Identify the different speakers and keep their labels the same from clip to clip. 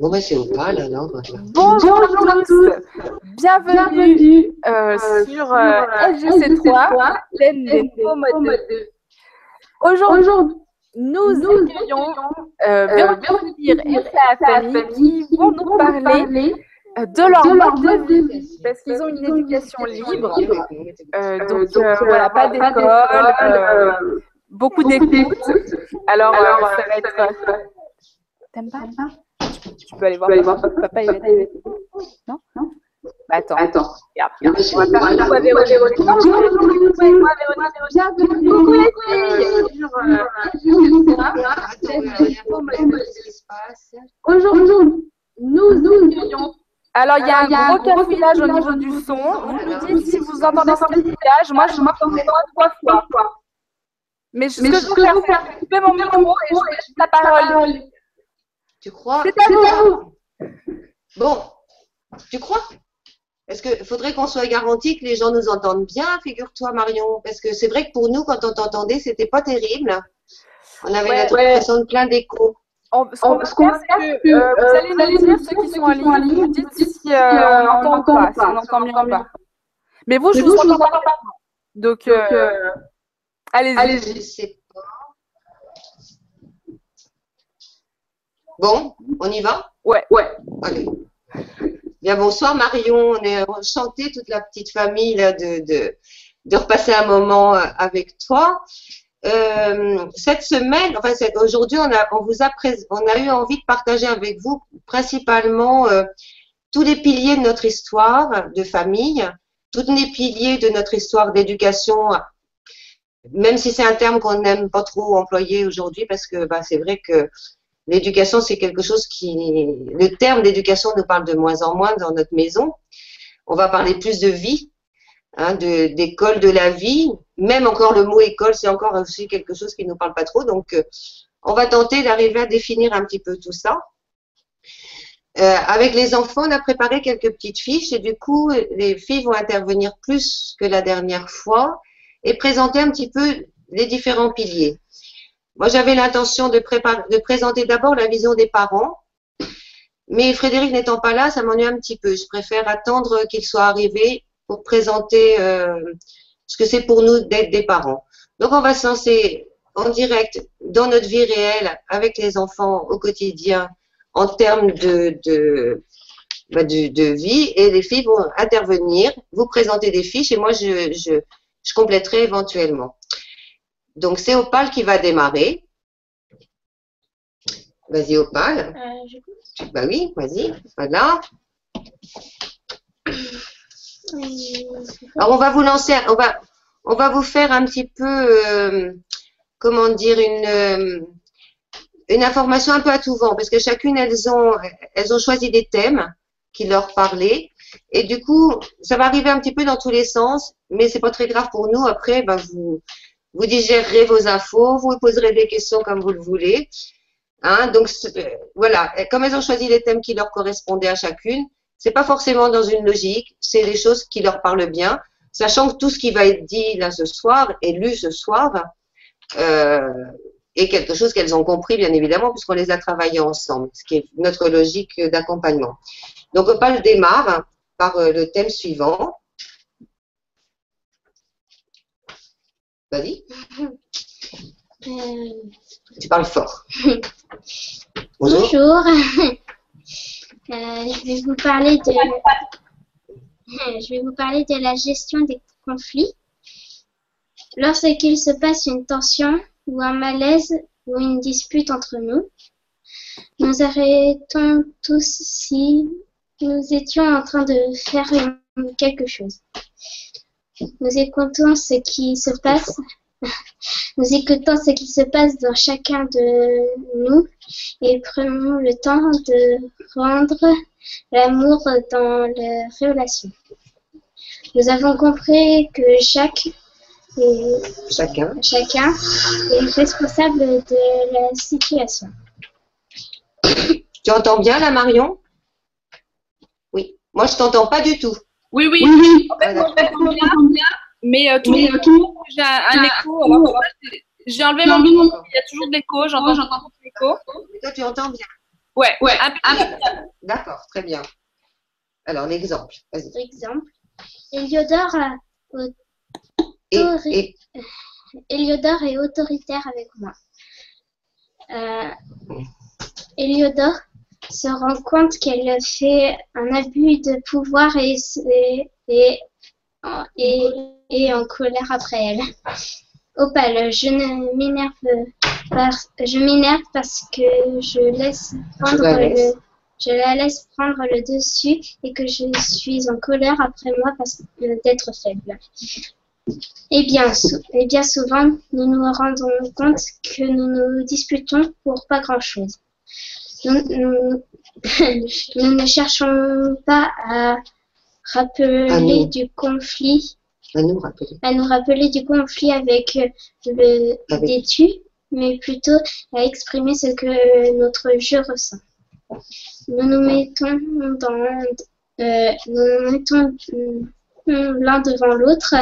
Speaker 1: Bon, ben c'est Opal alors.
Speaker 2: Bonjour à tous, bienvenue euh, sur euh, LGC3, thème des faux modes. Aujourd'hui, nous accueillons euh, Véronique et sa famille qui vont nous parler de leur mode de vie, parce qu'ils ont une éducation libre, donc voilà, pas d'école, beaucoup d'écoute. Alors, ça va être... T'aimes pas? Tu peux aller voir, aller voir papa, papa il va t'aider. Non Non bah, Attends. Attends. Regarde, regarde. On va faire un coup à Véronique. Moi, Véronique, Coucou les filles Aujourd'hui, nous alors, il y a un gros cafouillage au niveau du son. Vous nous dites si vous entendez ce cafouillage. Moi, je m'entends trois fois. Mais ce que je veux faire, c'est couper mon micro et je vous la parole.
Speaker 1: Tu crois
Speaker 2: C'est à vous.
Speaker 1: Bon, tu crois? Est-ce qu'il faudrait qu'on soit garanti que les gens nous entendent bien, figure-toi, Marion Parce que c'est vrai que pour nous, quand on t'entendait, c'était pas terrible. On avait l'impression de plein d'écho.
Speaker 2: ce qu'on va faire, c'est que euh, vous allez nous dire ceux qui sont en ligne, vous dites si euh, on entend pas, si on entend bien ou pas. Mais vous, je vous entends pas. Donc, euh, allez-y.
Speaker 1: Allez-y. Bon, on y va?
Speaker 2: Ouais. Ouais.
Speaker 1: Allez. Bien, bonsoir Marion. On est enchantée, toute la petite famille, de, de, repasser un moment euh, avec toi. Euh, cette semaine, enfin aujourd'hui, on a, on vous a, on a eu envie de partager avec vous principalement euh, tous les piliers de notre histoire de famille, tous les piliers de notre histoire d'éducation, même si c'est un terme qu'on n'aime pas trop employer aujourd'hui parce que bah, c'est vrai que L'éducation, c'est quelque chose qui, le terme d'éducation nous parle de moins en moins dans notre maison. On va parler plus de vie, hein, d'école de, la vie. Même encore le mot école, c'est encore aussi quelque chose qui ne nous parle pas trop. Donc, euh, on va tenter d'arriver à définir un petit peu tout ça. Euh, avec les enfants, on a préparé quelques petites fiches et du coup, les filles vont intervenir plus que la dernière fois et présenter un petit peu les différents piliers. Moi, j'avais l'intention de, de, présenter d'abord la vision des parents, mais Frédéric n'étant pas là, ça m'ennuie un petit peu. Je préfère attendre qu'il soit arrivé pour présenter euh, ce que c'est pour nous d'être des parents. Donc, on va se lancer en direct dans notre vie réelle avec les enfants au quotidien en termes de, bah, vie et les filles vont intervenir, vous présenter des fiches et moi, je compléterai éventuellement. Donc, c'est Opal qui va démarrer. Vas-y, Opal. Euh, bah oui, vas-y. Voilà. Alors, on va vous lancer, on va, on va vous faire un petit peu, euh, comment dire, une, euh, une information un peu à tout vent, parce que chacune, elles ont, elles ont choisi des thèmes qui leur parlaient. Et du coup, ça va arriver un petit peu dans tous les sens, mais c'est pas très grave pour nous. Après, ben, vous, vous digérerez vos infos, vous poserez des questions comme vous le voulez. Hein, donc euh, voilà, comme elles ont choisi les thèmes qui leur correspondaient à chacune, c'est pas forcément dans une logique, c'est des choses qui leur parlent bien, sachant que tout ce qui va être dit là ce soir et lu ce soir euh, est quelque chose qu'elles ont compris bien évidemment puisqu'on les a travaillés ensemble, ce qui est notre logique d'accompagnement. Donc on le démarre par euh, le thème suivant. Vas-y. Euh, tu parles fort.
Speaker 3: Bonjour. Euh, je vais vous parler de. Je vais vous parler de la gestion des conflits. Lorsqu'il se passe une tension ou un malaise ou une dispute entre nous, nous arrêtons tous si nous étions en train de faire quelque chose. Nous écoutons ce qui se passe. Nous écoutons ce qui se passe dans chacun de nous et prenons le temps de rendre l'amour dans les relations. Nous avons compris que chaque
Speaker 1: chacun.
Speaker 3: chacun est responsable de la situation.
Speaker 1: Tu entends bien là, Marion? Oui. Moi, je t'entends pas du tout.
Speaker 2: Oui, oui. oui, En fait, bien, mais euh, tout le monde, j'ai un, écho. j'ai enlevé mon micro, il y a toujours de l'écho, j'entends, j'entends beaucoup l'écho.
Speaker 1: Mais toi, tu entends bien.
Speaker 4: Ouais, ouais.
Speaker 1: D'accord, très bien. Alors, l'exemple, vas-y.
Speaker 3: Exemple. Eliodore, est autoritaire avec moi. Euh, Eliodore se rend compte qu'elle fait un abus de pouvoir et, et, et, en colère après elle. Opal, je ne m'énerve pas, je m'énerve parce que je laisse prendre le, je la laisse prendre le dessus et que je suis en colère après moi parce d'être faible. Et bien, et bien souvent, nous nous rendons compte que nous nous disputons pour pas grand-chose. Nous, ne cherchons pas à rappeler du conflit,
Speaker 1: à nous rappeler,
Speaker 3: à nous rappeler du conflit avec le détu, mais plutôt à exprimer ce que notre jeu ressent. Nous nous mettons dans, euh, nous nous mettons l'un devant l'autre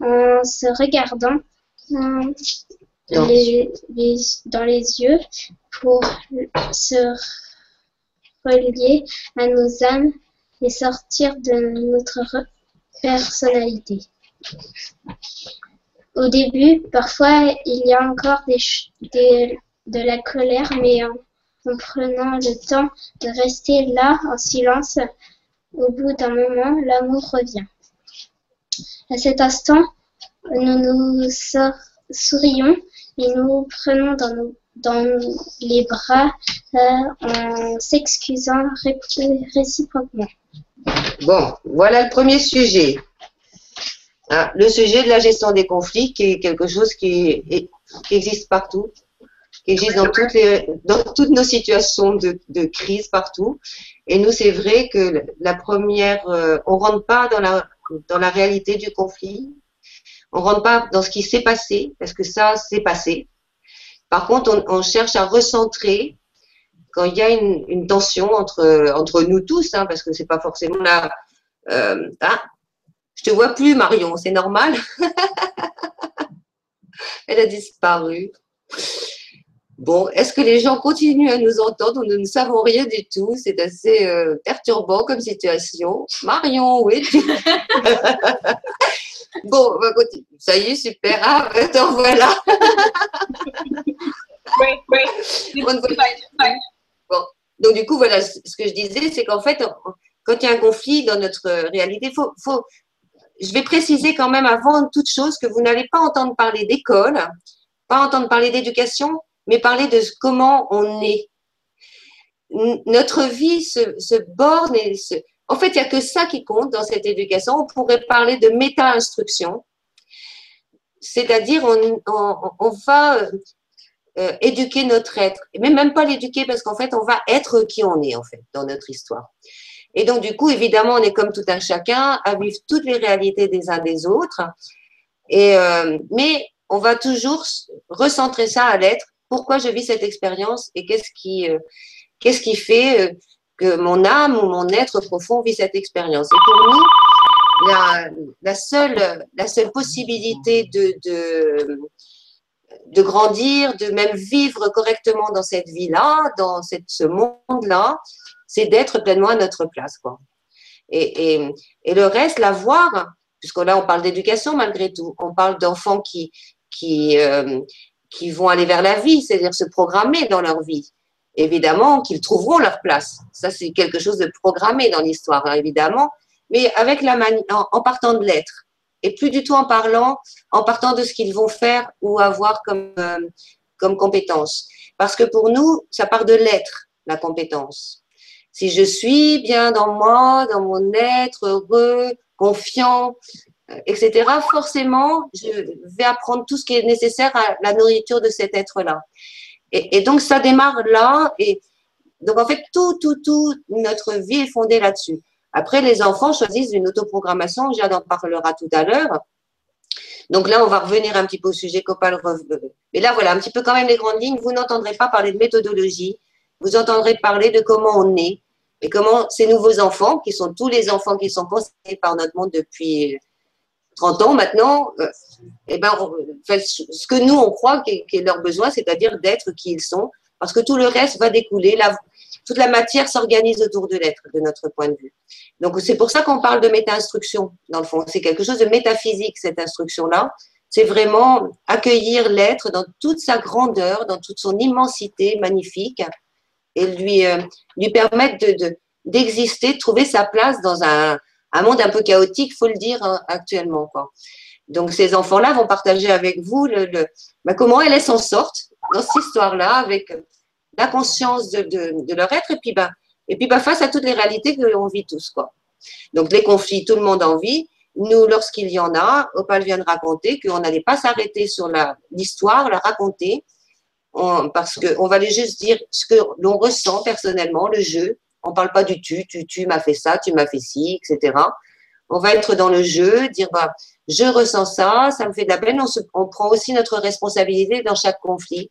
Speaker 3: en se regardant. euh, dans. Les, dans les yeux pour se relier à nos âmes et sortir de notre personnalité. Au début, parfois, il y a encore des, des de la colère, mais en, en prenant le temps de rester là en silence, au bout d'un moment, l'amour revient. À cet instant, nous nous sourions et nous prenons dans, dans les bras euh, en s'excusant réciproquement.
Speaker 1: Bon, voilà le premier sujet. Ah, le sujet de la gestion des conflits, qui est quelque chose qui, existe partout, qui existe dans toutes, nos situations de, de crise partout. Et nous, c'est vrai que la première, euh, on rentre pas dans la dans la réalité du conflit. On rentre pas dans ce qui s'est passé, parce que ça, s'est passé. Par contre, on, cherche à recentrer quand il y a une, tension entre, nous tous, hein, parce que c'est pas forcément là. Ah, je te vois plus, Marion, c'est normal. Elle a disparu. Bon, est-ce que les gens continuent à nous entendre? Nous ne savons rien du tout. C'est assez euh, perturbant comme situation. Marion, oui. bon, on va continuer. Ça y est, super. Ah, attends, voilà. oui, oui. Bon. Donc, du coup, voilà, ce que je disais, c'est qu'en fait, quand il y a un conflit dans notre réalité, faut, faut, je vais préciser quand même avant toute chose que vous n'allez pas entendre parler d'école, pas entendre parler d'éducation, mais parler de comment on est. Notre vie se, borne et se... En fait, il n'y a que ça qui compte dans cette éducation. On pourrait parler de méta-instruction, c'est-à-dire on, va euh, éduquer notre être, mais même pas l'éduquer parce qu'en fait, on va être qui on est en fait dans notre histoire. Et donc, du coup, évidemment, on est comme tout un chacun à vivre toutes les réalités des uns des autres. Et, euh, mais on va toujours recentrer ça à l'être pourquoi je vis cette expérience et qu'est-ce qui, euh, qu'est-ce qui fait que mon âme ou mon être profond vit cette expérience. Et pour nous, la, seule, la seule possibilité de, de, de, grandir, de même vivre correctement dans cette vie-là, dans cette, ce monde-là, c'est d'être pleinement à notre place. Quoi. Et, et, et le reste, la voir, puisque là on parle d'éducation malgré tout, on parle d'enfants qui, qui, euh, qui vont aller vers la vie, c'est-à-dire se programmer dans leur vie. Évidemment qu'ils trouveront leur place. Ça, c'est quelque chose de programmé dans l'histoire, hein, évidemment, mais avec la en, en, partant de l'être et plus du tout en parlant, en partant de ce qu'ils vont faire ou avoir comme, euh, comme compétence. Parce que pour nous, ça part de l'être, la compétence. Si je suis bien dans moi, dans mon être, heureux, confiant, etc., forcément, je vais apprendre tout ce qui est nécessaire à la nourriture de cet être-là. Et, donc, ça démarre là. Et donc, en fait, tout, tout, tout, notre vie est fondée là-dessus. Après, les enfants choisissent une autoprogrammation. Jade en parlera tout à l'heure. Donc là, on va revenir un petit peu au sujet qu'Opal Mais là, voilà, un petit peu quand même les grandes lignes. Vous n'entendrez pas parler de méthodologie. Vous entendrez parler de comment on est et comment ces nouveaux enfants, qui sont tous les enfants qui sont concernés par notre monde depuis 30 ans maintenant, euh, eh ben, ce que nous, on croit qu'est leur besoin, c'est-à-dire d'être qui ils sont, parce que tout le reste va découler. Toute la matière s'organise autour de l'être, de notre point de vue. Donc, c'est pour ça qu'on parle de méta-instruction, dans le fond. C'est quelque chose de métaphysique, cette instruction-là. C'est vraiment accueillir l'être dans toute sa grandeur, dans toute son immensité magnifique, et lui, euh, lui permettre de, d'exister, de, trouver sa place dans un, un monde un peu chaotique, faut le dire hein, actuellement. Quoi. Donc ces enfants-là vont partager avec vous le, le bah, comment elles s'en sortent dans cette histoire-là, avec la conscience de, de, de, leur être, et puis bah, et puis bah, face à toutes les réalités que l'on vit tous. Quoi. Donc les conflits, tout le monde en vit. Nous, lorsqu'il y en a, Opal vient de raconter qu'on n'allait pas s'arrêter sur l'histoire, la, raconter, parce qu'on va juste dire ce que l'on ressent personnellement, le jeu. On parle pas du tu, tu, tu m'as fait ça, tu m'as fait ci, etc. On va être dans le jeu, dire bah je ressens ça, ça me fait de la peine. On, on prend aussi notre responsabilité dans chaque conflit.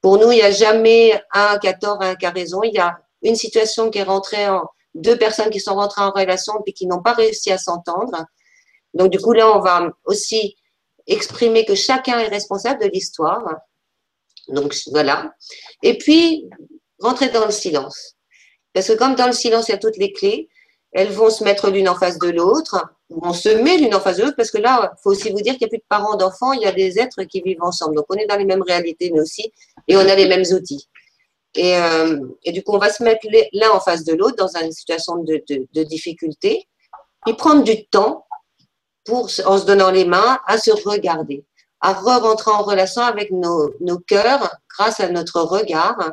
Speaker 1: Pour nous, il n'y a jamais un qui a tort, un qui a raison. Il y a une situation qui est rentrée en deux personnes qui sont rentrées en relation puis qui n'ont pas réussi à s'entendre. Donc du coup là, on va aussi exprimer que chacun est responsable de l'histoire. Donc voilà. Et puis rentrer dans le silence. Parce que comme dans le silence, il y a toutes les clés, elles vont se mettre l'une en face de l'autre, on se met l'une en face de l'autre, parce que là, il faut aussi vous dire qu'il n'y a plus de parents d'enfants, il y a des êtres qui vivent ensemble. Donc on est dans les mêmes réalités, mais aussi, et on a les mêmes outils. Et, euh, et du coup, on va se mettre l'un en face de l'autre dans une situation de, de, de, difficulté, et prendre du temps pour, en se donnant les mains, à se regarder, à re-rentrer en relation avec nos, nos cœurs grâce à notre regard,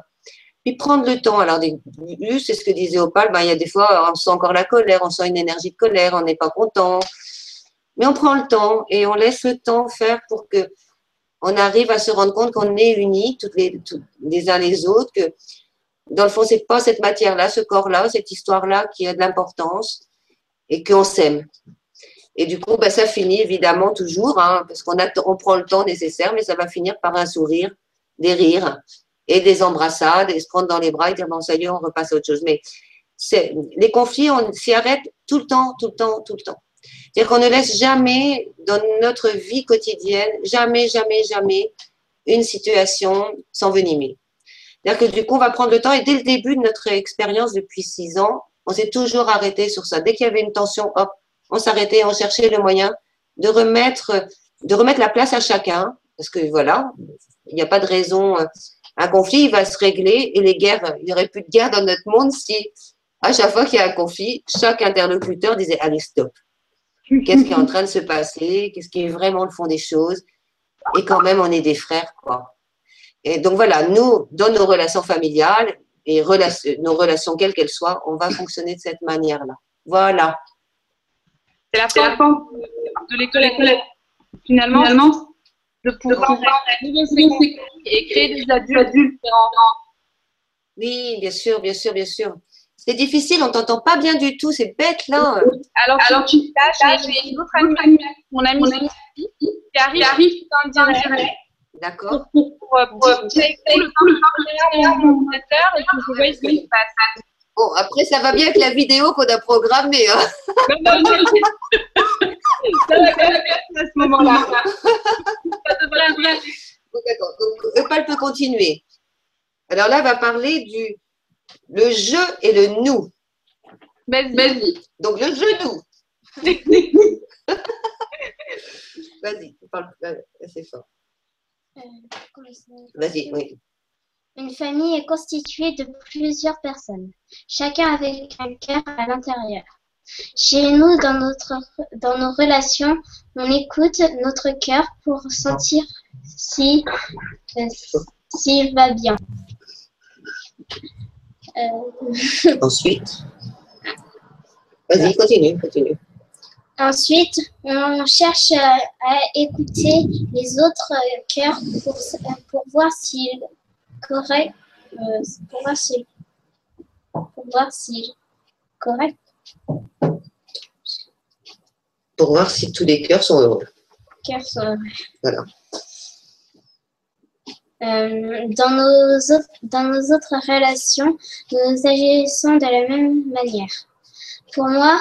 Speaker 1: puis prendre le temps. Alors, c'est ce que disait Opal, ben, il y a des fois, on sent encore la colère, on sent une énergie de colère, on n'est pas content. Mais on prend le temps et on laisse le temps faire pour que on arrive à se rendre compte qu'on est unis, toutes les, uns les autres, que dans le fond, c'est pas cette matière-là, ce corps-là, cette histoire-là qui a de l'importance et qu'on s'aime. Et du coup, ben, ça finit évidemment toujours, hein, parce qu'on on prend le temps nécessaire, mais ça va finir par un sourire, des rires et des embrassades et se prendre dans les bras et dire bon, ça y est, on repasse à autre chose. Mais les conflits, on s'y arrête tout le temps, tout le temps, tout le temps. C'est-à-dire qu'on ne laisse jamais dans notre vie quotidienne, jamais, jamais, jamais une situation s'envenimer. C'est-à-dire que du coup, on va prendre le temps et dès le début de notre expérience depuis six ans, on s'est toujours arrêté sur ça. Dès qu'il y avait une tension, hop, on s'arrêtait, on cherchait le moyen de remettre, de remettre la place à chacun, parce que voilà, il n'y a pas de raison. Un conflit, il va se régler et les guerres, il n'y aurait plus de guerre dans notre monde si à chaque fois qu'il y a un conflit, chaque interlocuteur disait allez stop, Qu'est-ce qui est en train de se passer? Qu'est-ce qui est vraiment le fond des choses? Et quand même, on est des frères, quoi. Et donc voilà, nous, dans nos relations familiales et nos relations quelles qu'elles soient, on va fonctionner de cette manière-là. Voilà.
Speaker 4: C'est la fin de l'école. Finalement, Finalement, de pouvoir et créer des adultes différents.
Speaker 1: Oui, bien sûr, bien sûr, bien sûr. C'est difficile, on t'entend pas bien du tout, c'est bête là.
Speaker 4: Alors, Alors tu saches, j'ai une autre amie, mon amie qui arrive, qui arrive le direct.
Speaker 1: D'accord.
Speaker 4: Pour, pour, le et que je vois ce qui se passe.
Speaker 1: Bon, après, ça va bien avec la vidéo qu'on a programmée. Hein. Non, non, non.
Speaker 4: Ça va bien à ce moment-là. Ça devrait
Speaker 1: être. D'accord. Donc, Opal peut continuer. Alors là, elle va parler du le je et le nous.
Speaker 4: Vas-y.
Speaker 1: Donc le genou. Vas-y, parle assez fort. Euh, Vas-y, oui.
Speaker 3: Une famille est constituée de plusieurs personnes, chacun avec un cœur à l'intérieur. Chez nous, dans, notre, dans nos relations, on écoute notre cœur pour sentir si, euh, s'il va bien.
Speaker 1: Euh, Ensuite, vas-y, continue, continue.
Speaker 3: Ensuite, on cherche à écouter les autres cœurs pour, pour voir s'ils correct, euh, pour voir s'ils pour voir si correct.
Speaker 1: Pour voir si tous les cœurs sont heureux.
Speaker 3: Cœurs sont heureux.
Speaker 1: Voilà.
Speaker 3: Euh, dans, nos autres, dans nos autres relations, nous agissons de la même manière. Pour moi,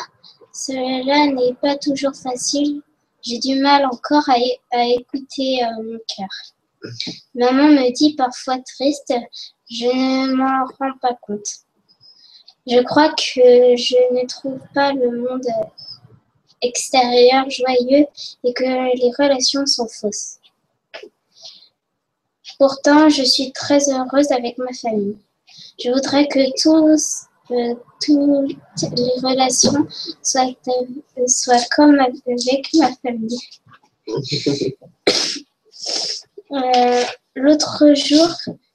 Speaker 3: cela n'est pas toujours facile. J'ai du mal encore à, à écouter euh, mon cœur. Maman me dit parfois triste, je ne m'en rends pas compte. Je crois que je ne trouve pas le monde extérieur joyeux et que les relations sont fausses. Pourtant, je suis très heureuse avec ma famille. Je voudrais que tous, euh, toutes les relations soient, euh, soient comme avec ma famille. Euh, l'autre jour,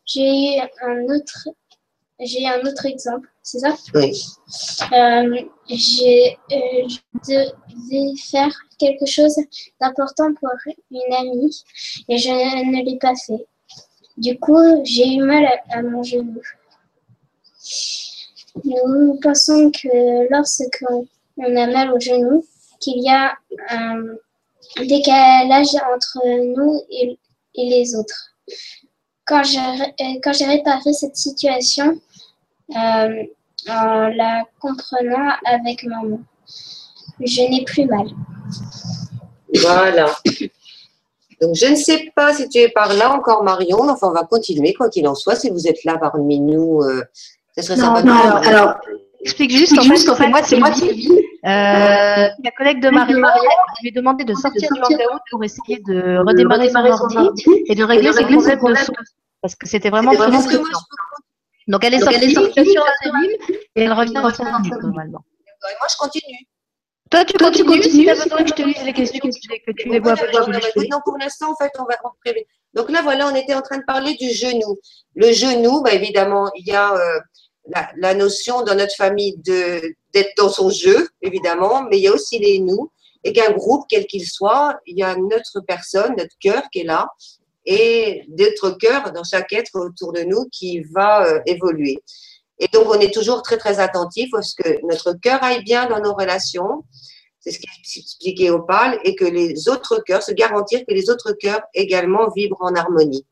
Speaker 3: j'ai eu un autre, j'ai un autre exemple, c'est ça?
Speaker 1: Oui.
Speaker 3: Euh, j'ai, euh, je devais faire quelque chose d'important pour une amie et je ne l'ai pas fait. Du coup, j'ai eu mal à, à mon genou. Nous pensons que lorsqu'on on a mal au genou, qu'il y a un décalage entre nous et, et les autres. Quand j'ai euh, quand j'ai réparé cette situation, euh, en la comprenant avec maman, je n'ai plus mal.
Speaker 1: Voilà. Donc, je ne sais pas si tu es par là encore, Marion. Enfin, on va continuer, quoi qu'il en soit. Si vous êtes là parmi nous, euh, ce serait sympa. de
Speaker 5: non,
Speaker 1: vous
Speaker 5: alors, alors, Explique juste, en fait, en fait, moi, c'est moi, Sylvie. Euh, la collègue de Marie lui ai demandé de sortir du hangout pour essayer de redémarrer son ordi et de régler ses problèmes de son. Parce que c'était vraiment très
Speaker 1: Est-ce que moi,
Speaker 5: frustrant.
Speaker 1: je
Speaker 5: Donc elle est
Speaker 1: Donc, elle est
Speaker 5: sortie, sur la cellule et elle revient dans 5 minutes normalement.
Speaker 1: peux- moi, je continue.
Speaker 5: Toi, tu continues, si tu as besoin que je te lise les questions, que tu les vois
Speaker 1: Non, pour l'instant, en fait, on va on prévient. Donc là, voilà, on était en train de parler du genou. Le genou, bah, évidemment, il y a euh, la, la notion dans notre famille d'être dans son jeu, évidemment, mais il y a aussi les nous, et qu'un groupe, quel qu'il soit, il y a notre personne, notre cœur qui est là, et notre cœur dans chaque être autour de nous qui va euh, évoluer. Et donc, on est toujours très, très attentif à ce que notre cœur aille bien dans nos relations, c'est ce qui est expliqué au PAL, et que les autres cœurs, se garantir que les autres cœurs également vibrent en harmonie.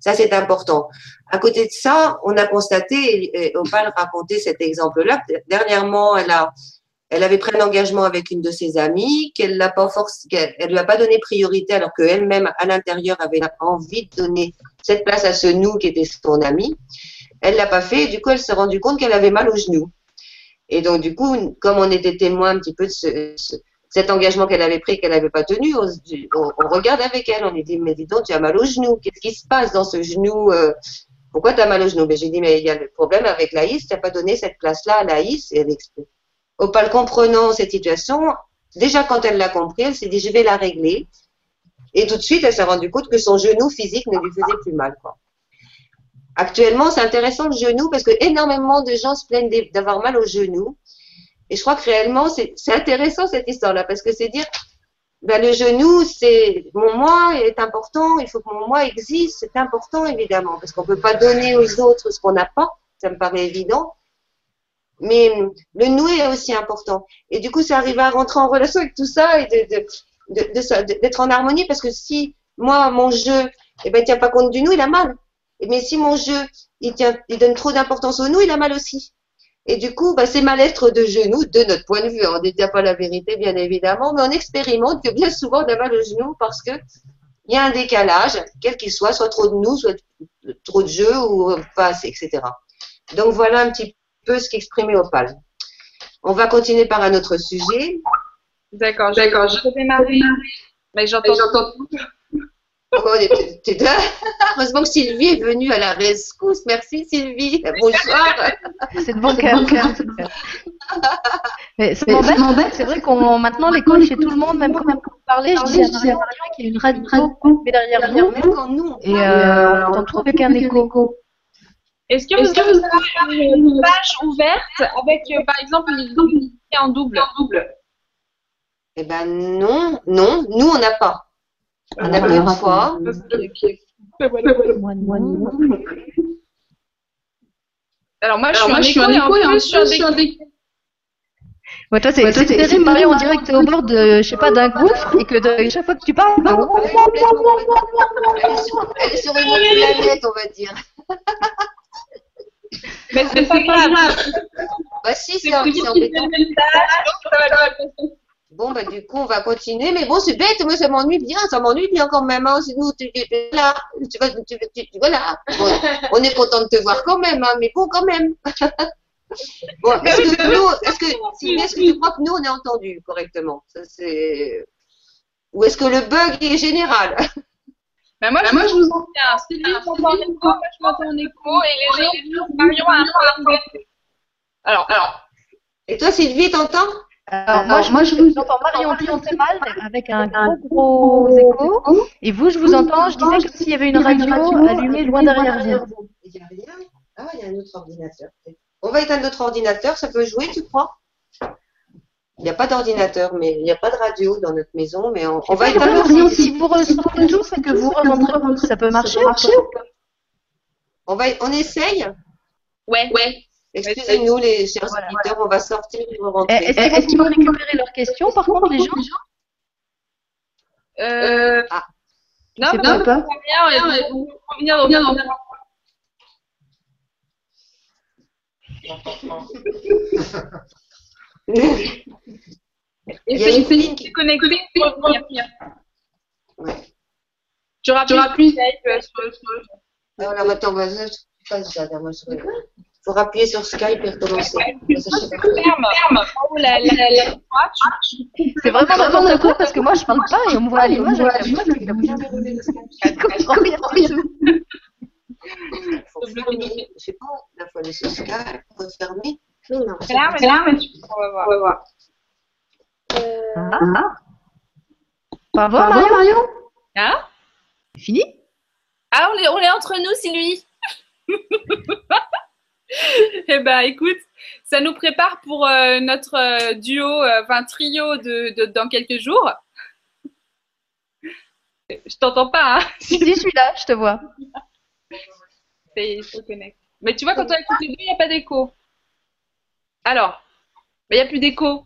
Speaker 1: Ça, c'est important. À côté de ça, on a constaté, et Opal racontait cet exemple-là, dernièrement, elle a, elle avait pris un engagement avec une de ses amies, qu'elle l'a pas forcé, qu'elle elle lui a pas donné priorité, alors qu'elle-même, à l'intérieur, avait envie de donner cette place à ce nous qui était son ami. Elle l'a pas fait, et du coup, elle s'est rendue compte qu'elle avait mal au genou. Et donc, du coup, comme on était témoin un petit peu de ce, ce- cet engagement qu'elle avait pris, qu'elle n'avait pas tenu, on, regarde avec elle, on lui dit, mais dis donc, tu as mal au genou, qu'est-ce qui se passe dans ce genou euh, Pourquoi tu as mal au genou? Ben, J'ai dit, mais il y a le problème avec Laïs, tu n'as pas donné cette place-là à Laïs, et elle explique. Opal comprenant cette situation, déjà quand elle l'a compris, elle s'est dit, je vais la régler. Et tout de suite, elle s'est rendue compte que son genou physique ne lui faisait plus mal. Quoi. Actuellement, c'est intéressant le genou parce que énormément de gens se plaignent d'avoir mal au genou. Et je crois que réellement, c'est intéressant cette histoire-là parce que c'est dire, ben, le genou, c'est mon moi est important, il faut que mon moi existe, c'est important évidemment parce qu'on peut pas donner aux autres ce qu'on n'a pas, ça me paraît évident. Mais le nous est aussi important. Et du coup, c'est arriver à rentrer en relation avec tout ça et de, de, de, de ça- d'être en harmonie parce que si moi, mon jeu, eh ben, tient pas compte du nous, il a mal. Mais si mon jeu, il, tient, il donne trop d'importance au nous, il a mal aussi. Et du coup, bah, c'est mal-être de genou, de notre point de vue. On ne pas la vérité, bien évidemment, mais on expérimente que bien souvent, on a mal au genou parce que il y a un décalage, quel qu'il soit, soit trop de nous, soit trop de jeu ou pas assez, etc. Donc voilà un petit peu ce qu'exprimait Opal. On va continuer par un autre sujet.
Speaker 4: D'accord, d'accord. Je vais démarrer. Mais j'entends.
Speaker 1: Oh, t'es- Heureusement que Sylvie est venue à la rescousse. Merci Sylvie. Bonsoir.
Speaker 5: C'est de bon cœur. Mais ça m'embête, c'est vrai qu'on maintenant l'école chez tout le monde, même quand on parlait, je disais à Marie qu'il y a une radio mais derrière vous
Speaker 1: nous, on
Speaker 5: et euh, on entend tout avec un écho.
Speaker 4: Est-ce que vous avez une page ouverte avec, euh, par exemple, les doubles en double
Speaker 1: Eh ben non, non, nous on n'a pas. On a peu de fois.
Speaker 4: Alors moi, je suis en écho et en plus, je suis en décalage.
Speaker 5: Ouais, toi, c'est c'est terrible, Marie, on dirait que t'es au bord de, je sais pas, d'un gouffre et que de, chaque fois que tu parles, bah,
Speaker 1: Elle est complètement- elle est sur- elle est sur une autre planète, on va dire.
Speaker 4: Mais c'est pas grave.
Speaker 1: Bah si, c'est embêtant. Bon, bah, du coup, on va continuer. Mais bon, c'est bête, moi, ça m'ennuie bien, ça m'ennuie bien quand même. Hein. Nous, tu, tu, là, tu, vas- tu, tu- tu- voilà. Bon, on est content de te voir quand même, hein, mais bon, quand même. bon, est-ce que nous, est-ce que, Sylvie, est-ce que tu crois que nous, on est entendu correctement? Ça, c'est... Ou est-ce que le bug est général?
Speaker 4: Moi, je, moi, je vous entends bien. Sylvie m'entend en écho, moi, je m'entends en écho, et les gens, Marion a un problème. Alors, alors,
Speaker 1: Et toi, Sylvie, t'entends?
Speaker 5: Alors, moi, je, moi, je vous entends Marion très très mal, avec un gros gros écho. Et vous, je vous entends, je disais que s'il y avait une radio allumée loin derrière vous.
Speaker 1: Il n'y a rien. Ah, il y a un autre ordinateur. On va éteindre notre ordinateur, ça peut jouer, tu crois? Il n'y a pas d'ordinateur, mais il n'y a pas de radio dans notre maison, mais on, on va éteindre
Speaker 5: Marion, si vous ressentez tout, c'est que vous rentrez. Ça peut marcher ou pas
Speaker 1: On, va, on essaye
Speaker 4: ouais, ouais.
Speaker 1: Excusez-nous, les chers
Speaker 5: Voilà.
Speaker 1: auditeurs, on va sortir et
Speaker 5: Eh,
Speaker 1: rentrer.
Speaker 5: Est-ce est-ce qu'ils vont récupérer leurs questions, par contre, les gens
Speaker 4: Euh,
Speaker 1: Ah.
Speaker 4: Non, mais
Speaker 5: pas
Speaker 4: non,
Speaker 5: pas.
Speaker 4: Et pour.
Speaker 1: Ouais.
Speaker 4: Tu auras plus Skype euh, sur
Speaker 1: passe ça, moi, faut rappuyer sur Skype et recommencer.
Speaker 4: Ferme. Oh, tu- tu-
Speaker 5: C'est vraiment n'importe quoi parce que moi je parle pas et on me voit à l'image. Je comprends rien.
Speaker 1: Faut fermer, je sais pas, la fois sur Skype, refermer. Mais non, c'est
Speaker 4: Ferme, ferme, tu- on va voir. On va voir.
Speaker 5: Ah. Au revoir, Marion.
Speaker 4: Hein
Speaker 5: Fini?
Speaker 4: Ah, on est, on est entre nous, Sylvie. eh ben, écoute, ça nous prépare pour euh, notre euh, duo, euh, enfin trio de, de- dans quelques jours. Je t'entends pas, hein
Speaker 5: Si, si, je suis là, je te vois.
Speaker 4: C'est- je te connecte. Mais tu vois, quand on tous les deux, il n'y a pas d'écho. Alors, mais il n'y a plus d'écho.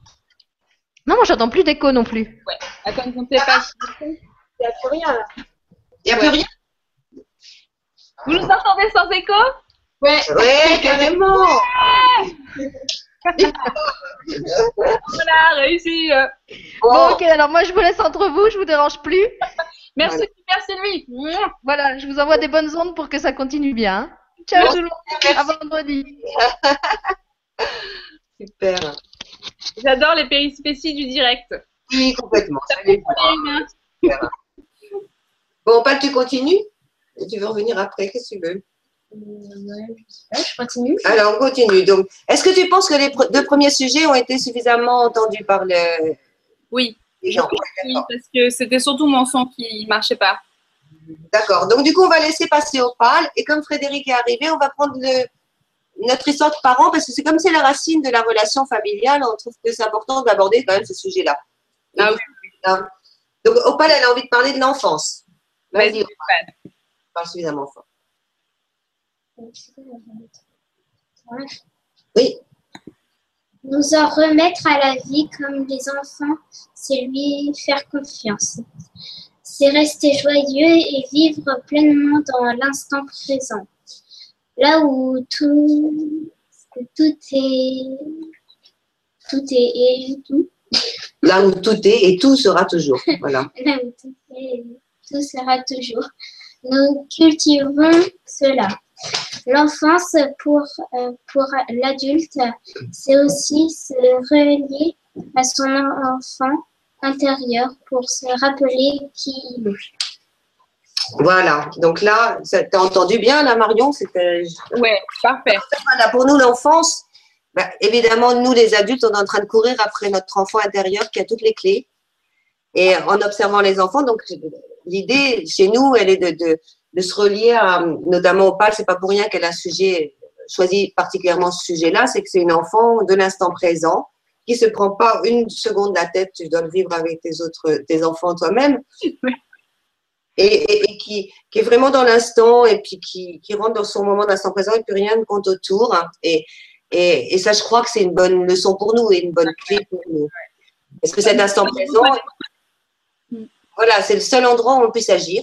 Speaker 5: Non, moi j'entends plus d'écho non plus.
Speaker 4: Attends, on ne sait pas.
Speaker 1: Il n'y a plus rien là. Il n'y a plus rien
Speaker 4: Vous nous entendez sans écho?
Speaker 1: Ouais, ouais, carrément.
Speaker 4: Voilà, réussi.
Speaker 5: Bon, ok, alors moi je vous laisse entre vous, je vous dérange plus.
Speaker 4: Merci,
Speaker 1: Voilà.
Speaker 4: Sylvie. Mouah.
Speaker 5: Voilà, je vous envoie des bonnes ondes pour que ça continue bien. Ciao
Speaker 1: Merci.
Speaker 5: tout le monde, à vendredi.
Speaker 1: super.
Speaker 4: J'adore les périspéties du direct.
Speaker 1: Oui, complètement.
Speaker 4: Ça fait.
Speaker 1: Bon, Paul, tu continues tu veux revenir après Qu'est-ce que tu veux?
Speaker 3: Je continue.
Speaker 1: Alors, on continue. Donc, est-ce que tu penses que les deux premiers sujets ont été suffisamment entendus par le-
Speaker 4: Oui,
Speaker 1: les gens?
Speaker 4: Oui, parce que c'était surtout mon son qui marchait pas.
Speaker 1: D'accord. Donc, du coup, on va laisser passer au pâle. Et comme Frédéric est arrivé, on va prendre le- notre histoire de parents parce que c'est comme c'est la racine de la relation familiale. On trouve que c'est important d'aborder quand même ce sujet-là.
Speaker 4: Ah oui.
Speaker 1: Hein. Donc, Opal, elle a envie de parler de l'enfance. Vas-y,
Speaker 4: Vas-y,
Speaker 1: Opal. Parle suffisamment fort. Oui.
Speaker 3: Nous en remettre à la vie comme les enfants, c'est lui faire confiance. C'est rester joyeux et vivre pleinement dans l'instant présent. Là où tout, tout est, tout est et tout,
Speaker 1: Là où tout est et tout sera toujours. Voilà.
Speaker 3: là où tout est, tout sera toujours. Nous cultivons cela. L'enfance pour, euh, pour l'adulte, c'est aussi se relier à son enfant intérieur pour se rappeler qui il est.
Speaker 1: Voilà. Donc là, t'as entendu bien, là, Marion? C'était
Speaker 4: Ouais, parfait.
Speaker 1: Voilà, pour nous, l'enfance, bah, évidemment, nous, les adultes, on est en train de courir après notre enfant intérieur qui a toutes les clés. Et en observant les enfants, donc l'idée chez nous, elle est de, de, de se relier à, notamment au PAL, c'est pas pour rien qu'elle a un sujet, choisi particulièrement ce sujet-là, c'est que c'est une enfant de l'instant présent qui se prend pas une seconde la tête, tu dois le vivre avec tes autres, tes enfants toi-même. Et, qui, est vraiment dans l'instant et puis qui, rentre dans son moment d'instant présent et plus rien ne compte autour. Et, ça, je crois que c'est une bonne leçon pour nous et une bonne clé pour nous. Parce que cet instant présent, voilà, c'est le seul endroit où on puisse agir.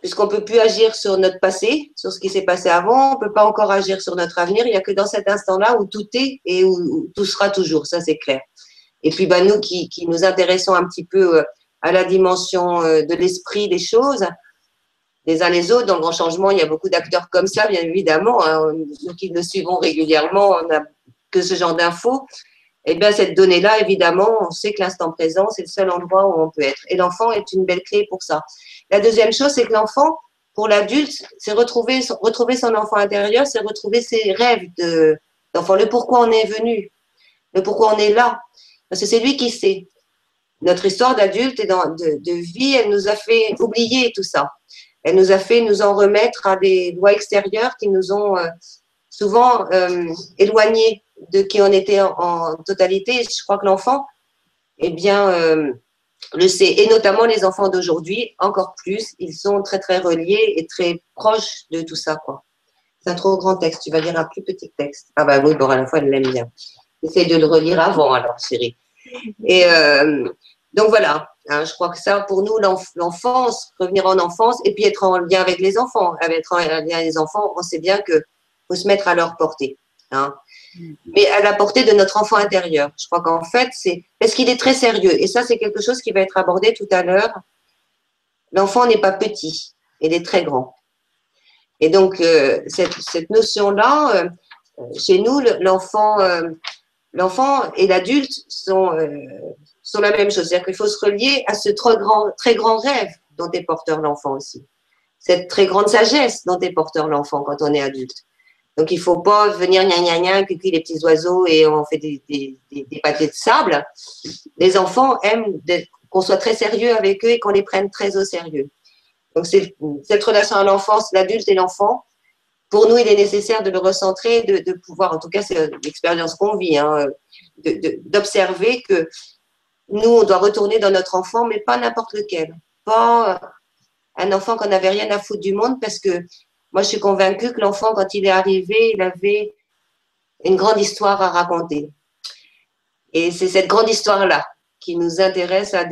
Speaker 1: Puisqu'on ne peut plus agir sur notre passé, sur ce qui s'est passé avant, on ne peut pas encore agir sur notre avenir. Il n'y a que dans cet instant-là où tout est et où, tout sera toujours, ça c'est clair. Et puis, bah, nous qui, qui, nous intéressons un petit peu à la dimension de l'esprit des choses, les uns les autres, dans le grand changement, il y a beaucoup d'acteurs comme ça, bien évidemment. Hein. Nous qui nous suivons régulièrement, on n'a que ce genre d'infos. Et eh bien, cette donnée-là, évidemment, on sait que l'instant présent, c'est le seul endroit où on peut être. Et l'enfant est une belle clé pour ça. La deuxième chose, c'est que l'enfant, pour l'adulte, c'est retrouver, retrouver son enfant intérieur, c'est retrouver ses rêves d'enfant, le pourquoi on est venu, le pourquoi on est là. Parce que c'est lui qui sait. Notre histoire d'adulte et de, vie, elle nous a fait oublier tout ça. Elle nous a fait nous en remettre à des lois extérieures qui nous ont euh, souvent euh, éloignés de qui on était en, totalité. Je crois que l'enfant, eh bien, euh, le sait, et notamment les enfants d'aujourd'hui, encore plus, ils sont très très reliés et très proches de tout ça, quoi. C'est un trop grand texte. Tu vas lire un plus petit texte. Ah bah oui, bon, à la fois elle l'aime bien. Essaye de le relire avant, alors, chérie. Et donc voilà. Hein, je crois que ça, pour nous, l'enfance, revenir en enfance, et puis être en lien avec les enfants. Être en lien avec les enfants, on sait bien que faut se mettre à leur portée. Hein. Mais à la portée de notre enfant intérieur. Je crois qu'en fait, c'est parce qu'il est très sérieux. Et ça, c'est quelque chose qui va être abordé tout à l'heure. L'enfant n'est pas petit, il est très grand. Et donc, euh, cette, cette notion-là, euh, chez nous, l'enfant euh, l'enfant et l'adulte sont, sont la même chose. C'est-à-dire qu'il faut se relier à ce très grand, très grand rêve dont est porteur l'enfant aussi. Cette très grande sagesse dont est porteur l'enfant quand on est adulte. Donc, il ne faut pas venir gna gna gna, cucu les petits oiseaux et on fait des, des, des, pâtés de sable. Les enfants aiment qu'on soit très sérieux avec eux et qu'on les prenne très au sérieux. Donc, c'est cette relation à l'enfance, l'adulte et l'enfant. Pour nous, il est nécessaire de le recentrer, de, de pouvoir, en tout cas, c'est l'expérience qu'on vit, hein, d'observer que nous, on doit retourner dans notre enfant, mais pas n'importe lequel. Pas un enfant qu'on n'avait rien à foutre du monde parce que moi, je suis convaincue que l'enfant, quand il est arrivé, il avait une grande histoire à raconter. Et c'est cette grande histoire-là qui nous intéresse à,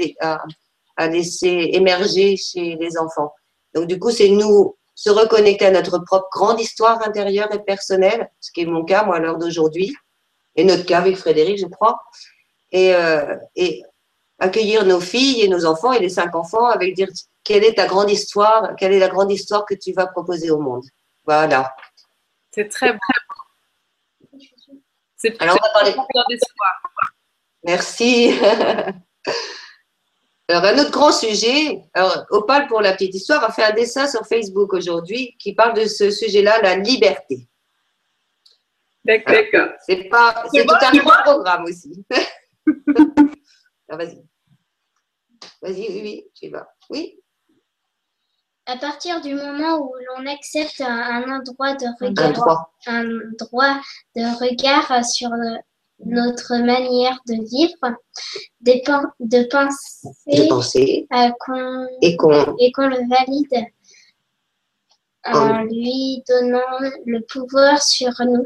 Speaker 1: à, laisser émerger chez les enfants. Donc, du coup, c'est nous se reconnecter à notre propre grande histoire intérieure et personnelle, ce qui est mon cas, moi, à l'heure d'aujourd'hui, et notre cas avec Frédéric, je crois, et, euh, et accueillir nos filles et nos enfants et les cinq enfants avec dire quelle est ta grande histoire, quelle est la grande histoire que tu vas proposer au monde. Voilà.
Speaker 4: C'est très beau.
Speaker 1: C'est Alors, on va parler Merci. Alors, un autre grand sujet. Alors, Opal, pour la petite histoire, a fait un dessin sur Facebook aujourd'hui qui parle de ce sujet-là, la liberté.
Speaker 4: D'accord.
Speaker 1: C'est pas, c'est tout un grand programme aussi. vas-y. Vas-y, oui, oui, tu vas. Oui
Speaker 3: à partir du moment où l'on accepte un, endroit de regard, un droit. de regard sur notre manière de vivre, de, penser, et qu'on le valide en lui donnant le pouvoir sur nous.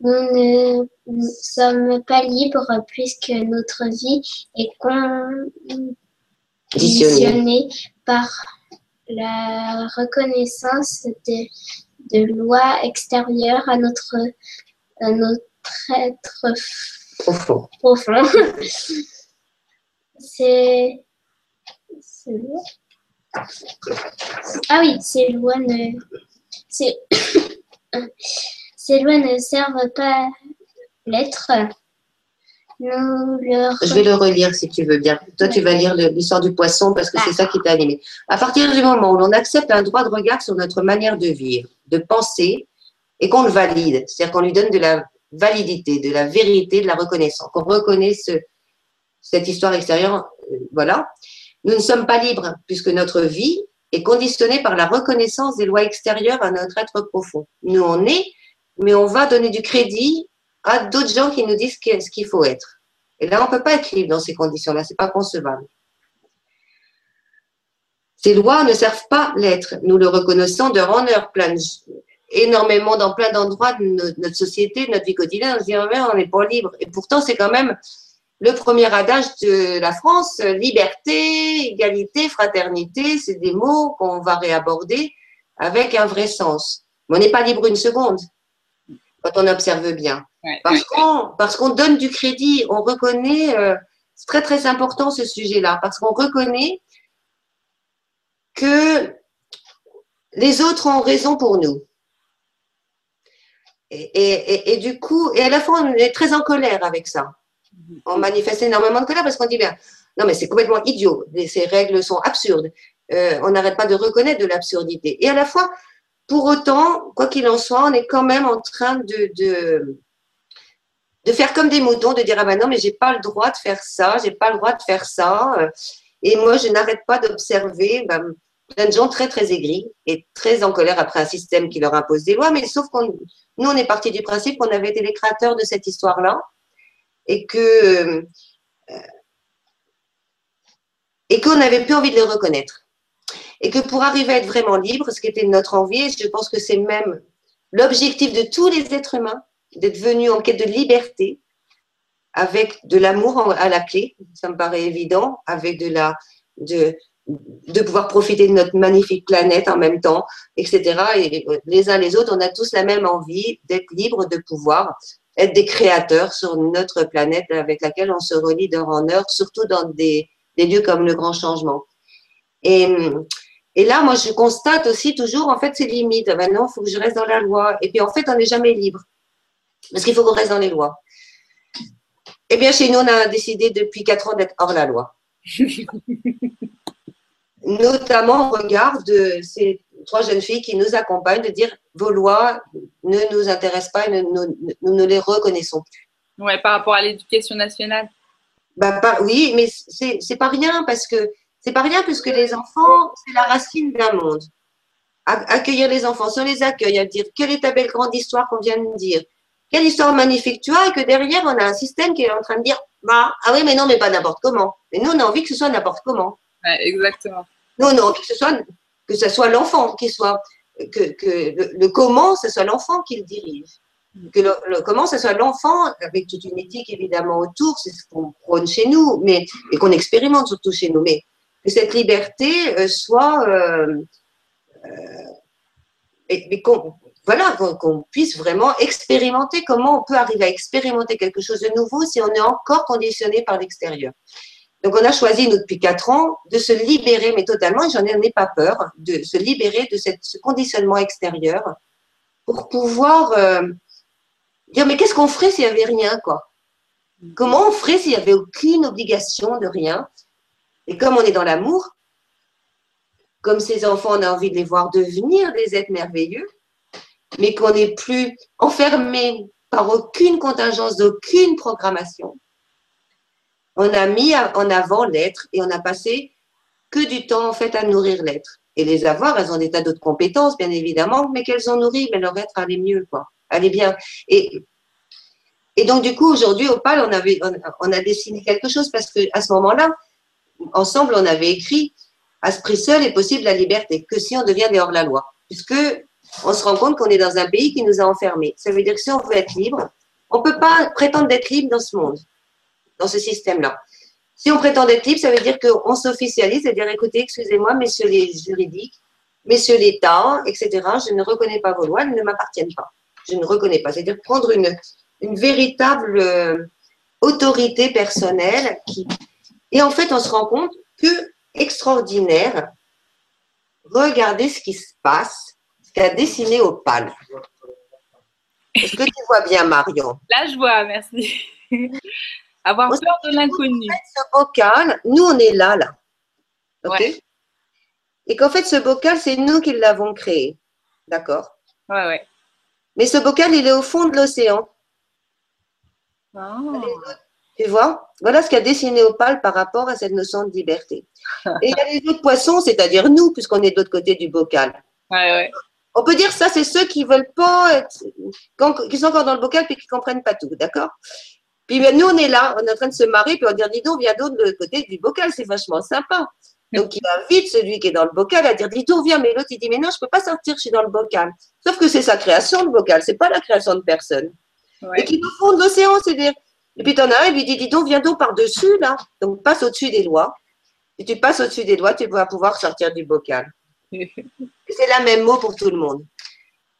Speaker 3: Nous ne sommes pas libres puisque notre vie est conditionnée par la reconnaissance de, lois extérieures à notre, notre être profond. C'est. Ah oui, ces lois ne. Ces lois ne servent pas l'être
Speaker 1: je vais le relire si tu veux bien. Toi, tu vas lire l'histoire du poisson parce que c'est ça qui t'a animé. À partir du moment où l'on accepte un droit de regard sur notre manière de vivre, de penser, et qu'on le valide, c'est-à-dire qu'on lui donne de la validité, de la vérité, de la reconnaissance, qu'on reconnaît cette histoire extérieure, euh, voilà, nous ne sommes pas libres puisque notre vie est conditionnée par la reconnaissance des lois extérieures à notre être profond. Nous, on est, mais on va donner du crédit à d'autres gens qui nous disent ce qu'il faut être. Et là, on ne peut pas être libre dans ces conditions-là, ce n'est pas concevable. Ces lois ne servent pas l'être. Nous le reconnaissons de honneur plein, énormément dans plein d'endroits de notre société, de notre vie quotidienne. On se dit, oh, on n'est pas libre. Et pourtant, c'est quand même le premier adage de la France, liberté, égalité, fraternité, c'est des mots qu'on va réaborder avec un vrai sens. Mais on n'est pas libre une seconde quand on observe bien. Parce qu'on parce qu'on donne du crédit, on reconnaît, euh, c'est très très important ce sujet-là, parce qu'on reconnaît que les autres ont raison pour nous. Et, et, du coup, et à la fois, on est très en colère avec ça. On manifeste énormément de colère parce qu'on dit bien, non mais c'est complètement idiot, ces règles sont absurdes. Euh, on n'arrête pas de reconnaître de l'absurdité. Et à la fois, pour autant, quoi qu'il en soit, on est quand même en train de, de, de faire comme des moutons, de dire ah ben non mais j'ai pas le droit de faire ça, j'ai pas le droit de faire ça. Et moi, je n'arrête pas d'observer ben, plein de gens très très aigris et très en colère après un système qui leur impose des lois. Mais sauf qu'on, nous, on est parti du principe qu'on avait été les créateurs de cette histoire-là et que euh, qu'on n'avait plus envie de les reconnaître. Et que pour arriver à être vraiment libre, ce qui était notre envie, et je pense que c'est même l'objectif de tous les êtres humains, d'être venus en quête de liberté, avec de l'amour à la clé, ça me paraît évident, avec de la, de, de pouvoir profiter de notre magnifique planète en même temps, etc. Et les uns les autres, on a tous la même envie d'être libre, de pouvoir être des créateurs sur notre planète avec laquelle on se relie d'heure en heure, surtout dans des, des lieux comme le grand changement. Et, et là, moi, je constate aussi toujours, en fait, ces limites. Maintenant, il faut que je reste dans la loi. Et puis, en fait, on n'est jamais libre. Parce qu'il faut qu'on reste dans les lois. Eh bien, chez nous, on a décidé depuis quatre ans d'être hors la loi. Notamment, on regarde ces trois jeunes filles qui nous accompagnent, de dire vos lois ne nous intéressent pas et nous, ne les reconnaissons plus.
Speaker 4: Oui, par rapport à l'éducation nationale.
Speaker 1: Bah, oui, mais c'est pas rien parce que c'est pas rien puisque les enfants, c'est la racine d'un monde. Accueillir les enfants, si on les accueille, à dire quelle est ta belle grande histoire qu'on vient de dire, quelle histoire magnifique tu as, et que derrière on a un système qui est en train de dire bah, ah oui, mais non, mais pas n'importe comment. Mais nous, on a envie que ce soit n'importe comment.
Speaker 4: exactement.
Speaker 1: Nous, on a envie que ce soit, soit l'enfant qui soit, que, le, comment, ce soit l'enfant qui le dirige que le, comment ce soit l'enfant, avec toute une éthique évidemment autour, c'est ce qu'on prône chez nous, mais et qu'on expérimente surtout chez nous, mais que cette liberté euh, soit, euh, euh, voilà, qu'on puisse vraiment expérimenter comment on peut arriver à expérimenter quelque chose de nouveau si on est encore conditionné par l'extérieur. Donc on a choisi, nous, depuis quatre ans, de se libérer, mais totalement, et j'en ai pas peur, de se libérer de ce conditionnement extérieur pour pouvoir dire mais qu'est-ce qu'on ferait s'il n'y avait rien quoi? Comment on ferait s'il n'y avait aucune obligation de rien? Et comme on est dans l'amour, comme ces enfants, on a envie de les voir devenir des êtres merveilleux, mais qu'on n'est plus enfermé par aucune contingence, d'aucune programmation. On a mis en avant l'être et on a passé que du temps en fait à nourrir l'être. Et les avoir, elles ont des tas d'autres compétences, bien évidemment, mais qu'elles ont nourri, mais leur être allait mieux, quoi allez bien. Et, donc, du coup, aujourd'hui, au PAL, on, a dessiné quelque chose parce qu'à ce moment-là, ensemble, on avait écrit à ce prix seul est possible la liberté, que si on devient des hors-la-loi. Puisque on se rend compte qu'on est dans un pays qui nous a enfermés. Ça veut dire que si on veut être libre, on ne peut pas prétendre d'être libre dans ce monde, dans ce système-là. Si on prétend être libre, ça veut dire qu'on s'officialise, c'est-à-dire, écoutez, excusez-moi, messieurs les juridiques, messieurs l'État, etc., je ne reconnais pas vos lois, elles ne m'appartiennent pas je ne reconnais pas. C'est-à-dire prendre une, une véritable euh, autorité personnelle qui. Et en fait, on se rend compte que extraordinaire, regardez ce qui se passe, ce qu'a dessiné Opal. Est-ce que tu vois bien, Marion?
Speaker 4: Là, je vois, merci. Avoir peur de l'inconnu.
Speaker 1: Ce bocal, nous, on est là, là. OK Et qu'en fait, ce bocal, c'est nous qui l'avons créé. D'accord
Speaker 4: Ouais, ouais.
Speaker 1: Mais ce bocal, il est au fond de l'océan. Ah. Tu vois? Voilà ce qu'a dessiné Opal par rapport à cette notion de liberté. Et il y a les autres poissons, c'est-à-dire nous, puisqu'on est de l'autre côté du bocal. On peut dire ça, c'est ceux qui veulent pas être, qui sont encore dans le bocal puis qui comprennent pas tout, d'accord? Puis ben, nous, on est là, on est en train de se marrer, puis on dit, dis donc, viens d'autre de l'autre côté du bocal, c'est vachement sympa. Donc, il invite celui qui est dans le bocal à dire, dis donc, viens, mais l'autre, il dit, mais non, je peux pas sortir, je suis dans le bocal. Sauf que c'est sa création, le bocal, c'est pas la création de personne. Et qui au fond de l'océan, c'est dire. Et puis, tu en as un, il lui dit, dis donc, viens donc par-dessus, là. Donc, passe au-dessus des lois. Et tu passes au-dessus des doigts, tu vas pouvoir sortir du bocal. c'est la même mot pour tout le monde.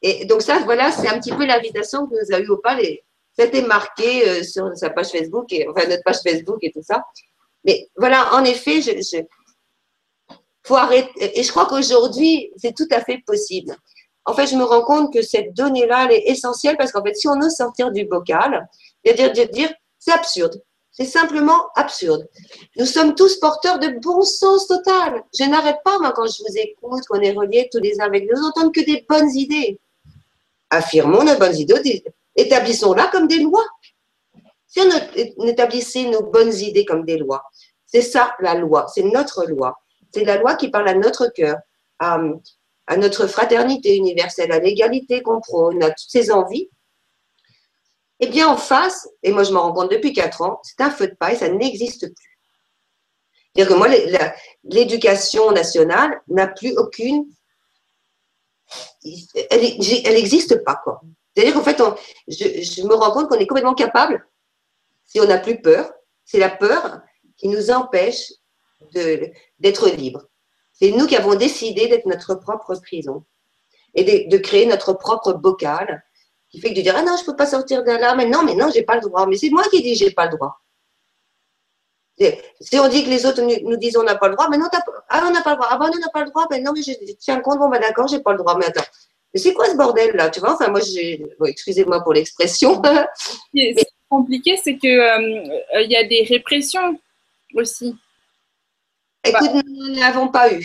Speaker 1: Et donc, ça, voilà, c'est un petit peu l'invitation que nous a eu au palais. C'était marqué euh, sur sa page Facebook, et, enfin notre page Facebook et tout ça. Mais voilà, en effet, je, faut arrêter. Et je crois qu'aujourd'hui, c'est tout à fait possible. En fait, je me rends compte que cette donnée-là, elle est essentielle parce qu'en fait, si on ose sortir du bocal, c'est-à-dire dire, dire c'est absurde. C'est simplement absurde. Nous sommes tous porteurs de bon sens total. Je n'arrête pas, moi, quand je vous écoute, qu'on est reliés tous les uns avec nous, entendre que des bonnes idées. Affirmons nos bonnes idées, établissons-la comme des lois. Si on établissait nos bonnes idées comme des lois, c'est ça la loi, c'est notre loi. C'est la loi qui parle à notre cœur, à, notre fraternité universelle, à l'égalité qu'on prône, à toutes ces envies. Eh bien, en face, et moi je m'en rends compte depuis quatre ans, c'est un feu de paille, ça n'existe plus. C'est-à-dire que moi, l'éducation nationale n'a plus aucune. Elle n'existe pas, quoi. C'est-à-dire qu'en fait, je, je, me rends compte qu'on est complètement capable, si on n'a plus peur, c'est la peur qui nous empêche d'être libres. C'est nous qui avons décidé d'être notre propre prison et de, de créer notre propre bocal qui fait que tu diras, ah non, je ne peux pas sortir de là, mais non, mais non, j'ai pas le droit. Mais c'est moi qui dis, j'ai pas le droit. Si on dit que les autres nous, disent on n'a pas le droit, mais non, ah, on n'a pas le droit. Ah, ben, on n'a pas le droit, mais non, mais je tiens compte, bon, ben d'accord, j'ai pas le droit, mais attends. Mais c'est quoi ce bordel là? Tu vois, enfin, moi, j'ai. excusez-moi pour l'expression.
Speaker 4: Ce qui est compliqué, c'est qu'il euh, il y a des répressions aussi.
Speaker 1: Écoute, nous ne l'avons pas eu.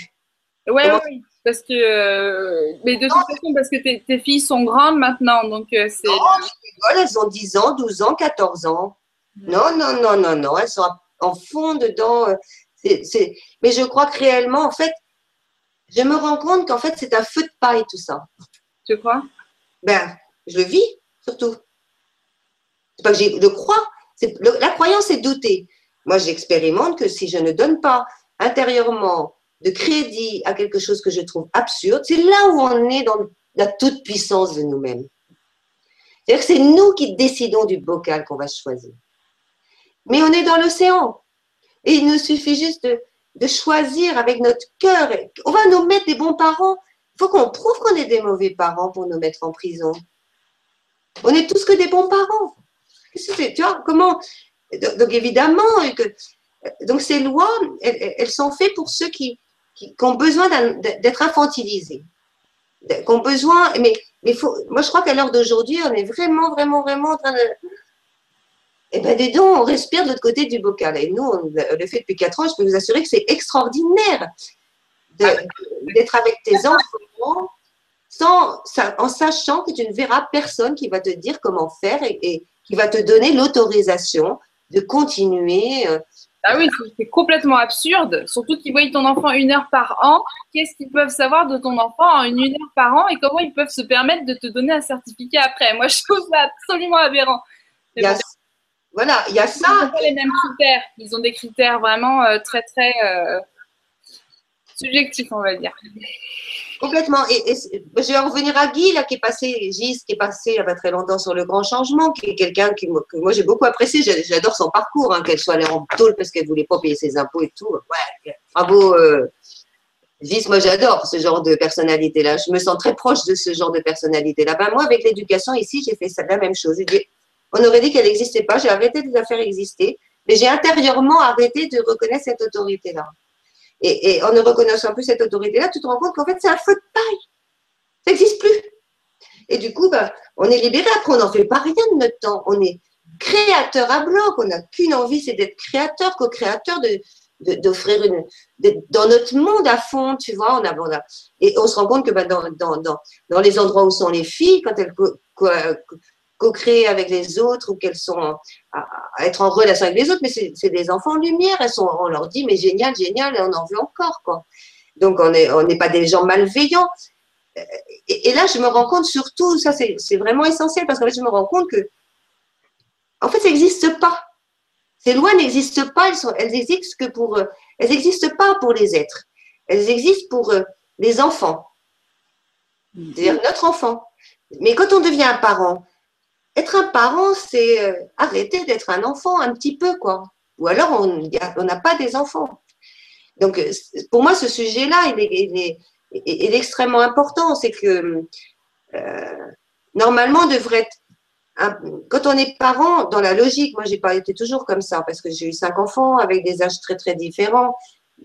Speaker 4: Oui, oui. Parce que, euh, mais de toute façon, parce que tes, filles sont grandes maintenant, donc euh, c'est.
Speaker 1: Non, je elles ont 10 ans, 12 ans, 14 ans. Non, non, non, non, non, elles sont en fond dedans. C'est, Mais je crois que réellement, en fait, je me rends compte qu'en fait, c'est un feu de paille tout ça.
Speaker 4: Tu crois?
Speaker 1: Ben, je le vis, surtout. C'est pas que je le crois. la croyance, c'est douter. Moi, j'expérimente que si je ne donne pas intérieurement de crédit à quelque chose que je trouve absurde, c'est là où on est dans la toute puissance de nous-mêmes. C'est-à-dire que c'est nous qui décidons du bocal qu'on va choisir. Mais on est dans l'océan. Et il nous suffit juste de, choisir avec notre cœur. On va nous mettre des bons parents. Faut qu'on prouve qu'on est des mauvais parents pour nous mettre en prison. On est tous que des bons parents. Tu vois, comment Donc évidemment, donc ces lois, elles, sont faites pour ceux qui, qui, ont besoin d'être infantilisés, ont besoin, mais, mais faut, moi je crois qu'à l'heure d'aujourd'hui, on est vraiment, vraiment, vraiment en train de. Eh bien, dis donc, on respire de l'autre côté du bocal. Et nous, on le fait depuis quatre ans, je peux vous assurer que c'est extraordinaire d'être avec tes enfants sans, en sachant que tu ne verras personne qui va te dire comment faire et, et qui va te donner l'autorisation de continuer euh,
Speaker 4: ah oui, c'est complètement absurde. Surtout qu'ils voient ton enfant une heure par an. Qu'est-ce qu'ils peuvent savoir de ton enfant en une heure par an et comment ils peuvent se permettre de te donner un certificat après? Moi, je trouve ça absolument aberrant.
Speaker 1: voilà, il y a ça.
Speaker 4: Ils n'ont pas les mêmes critères. Ils ont des critères vraiment euh, très, très euh, subjectifs, on va dire.
Speaker 1: Complètement. Et, je vais revenir à Guy, là, qui est passé, Gis, qui est passé il n'y a pas très longtemps sur le grand changement, qui est quelqu'un que moi j'ai beaucoup apprécié. J'adore son parcours, hein, qu'elle soit allée en tôle parce qu'elle ne voulait pas payer ses impôts et tout. Ouais, bravo. Euh, Gis, moi j'adore ce genre de personnalité-là. Je me sens très proche de ce genre de personnalité-là. Ben, moi, avec l'éducation ici, j'ai fait ça, la même chose. On aurait dit qu'elle n'existait pas. J'ai arrêté de la faire exister, mais j'ai intérieurement arrêté de reconnaître cette autorité-là. Et, en ne reconnaissant plus cette autorité-là, tu te rends compte qu'en fait, c'est un feu de paille. Ça n'existe plus. Et du coup, bah, on est libéré. Après, on n'en fait pas rien de notre temps. On est créateur à bloc. On n'a qu'une envie, c'est d'être créateur, co-créateur, de, d'offrir une dans notre monde à fond, tu vois, on a, et on se rend compte que bah, dans, dans, dans, dans, les endroits où sont les filles, quand elles co-créer avec les autres ou qu'elles sont à, être en relation avec les autres, mais c'est des enfants en lumière. Elles sont, on leur dit, mais génial, génial, et on en veut encore. Quoi. Donc, on n'est on pas des gens malveillants. Et, là, je me rends compte surtout, ça c'est vraiment essentiel, parce qu'en fait, je me rends compte que, en fait, ça n'existe pas. Ces lois n'existent pas, elles, sont, elles existent que pour, elles n'existent pas pour les êtres. Elles existent pour euh, les enfants. C'est-à-dire notre enfant. Mais quand on devient un parent, être un parent, c'est euh, arrêter d'être un enfant un petit peu, quoi. Ou alors, on n'a pas des enfants. Donc, euh, pour moi, ce sujet-là, il est, extrêmement important. C'est que euh, normalement, on devrait être quand on est parent, dans la logique, moi j'ai pas été toujours comme ça parce que j'ai eu cinq enfants avec des âges très très différents.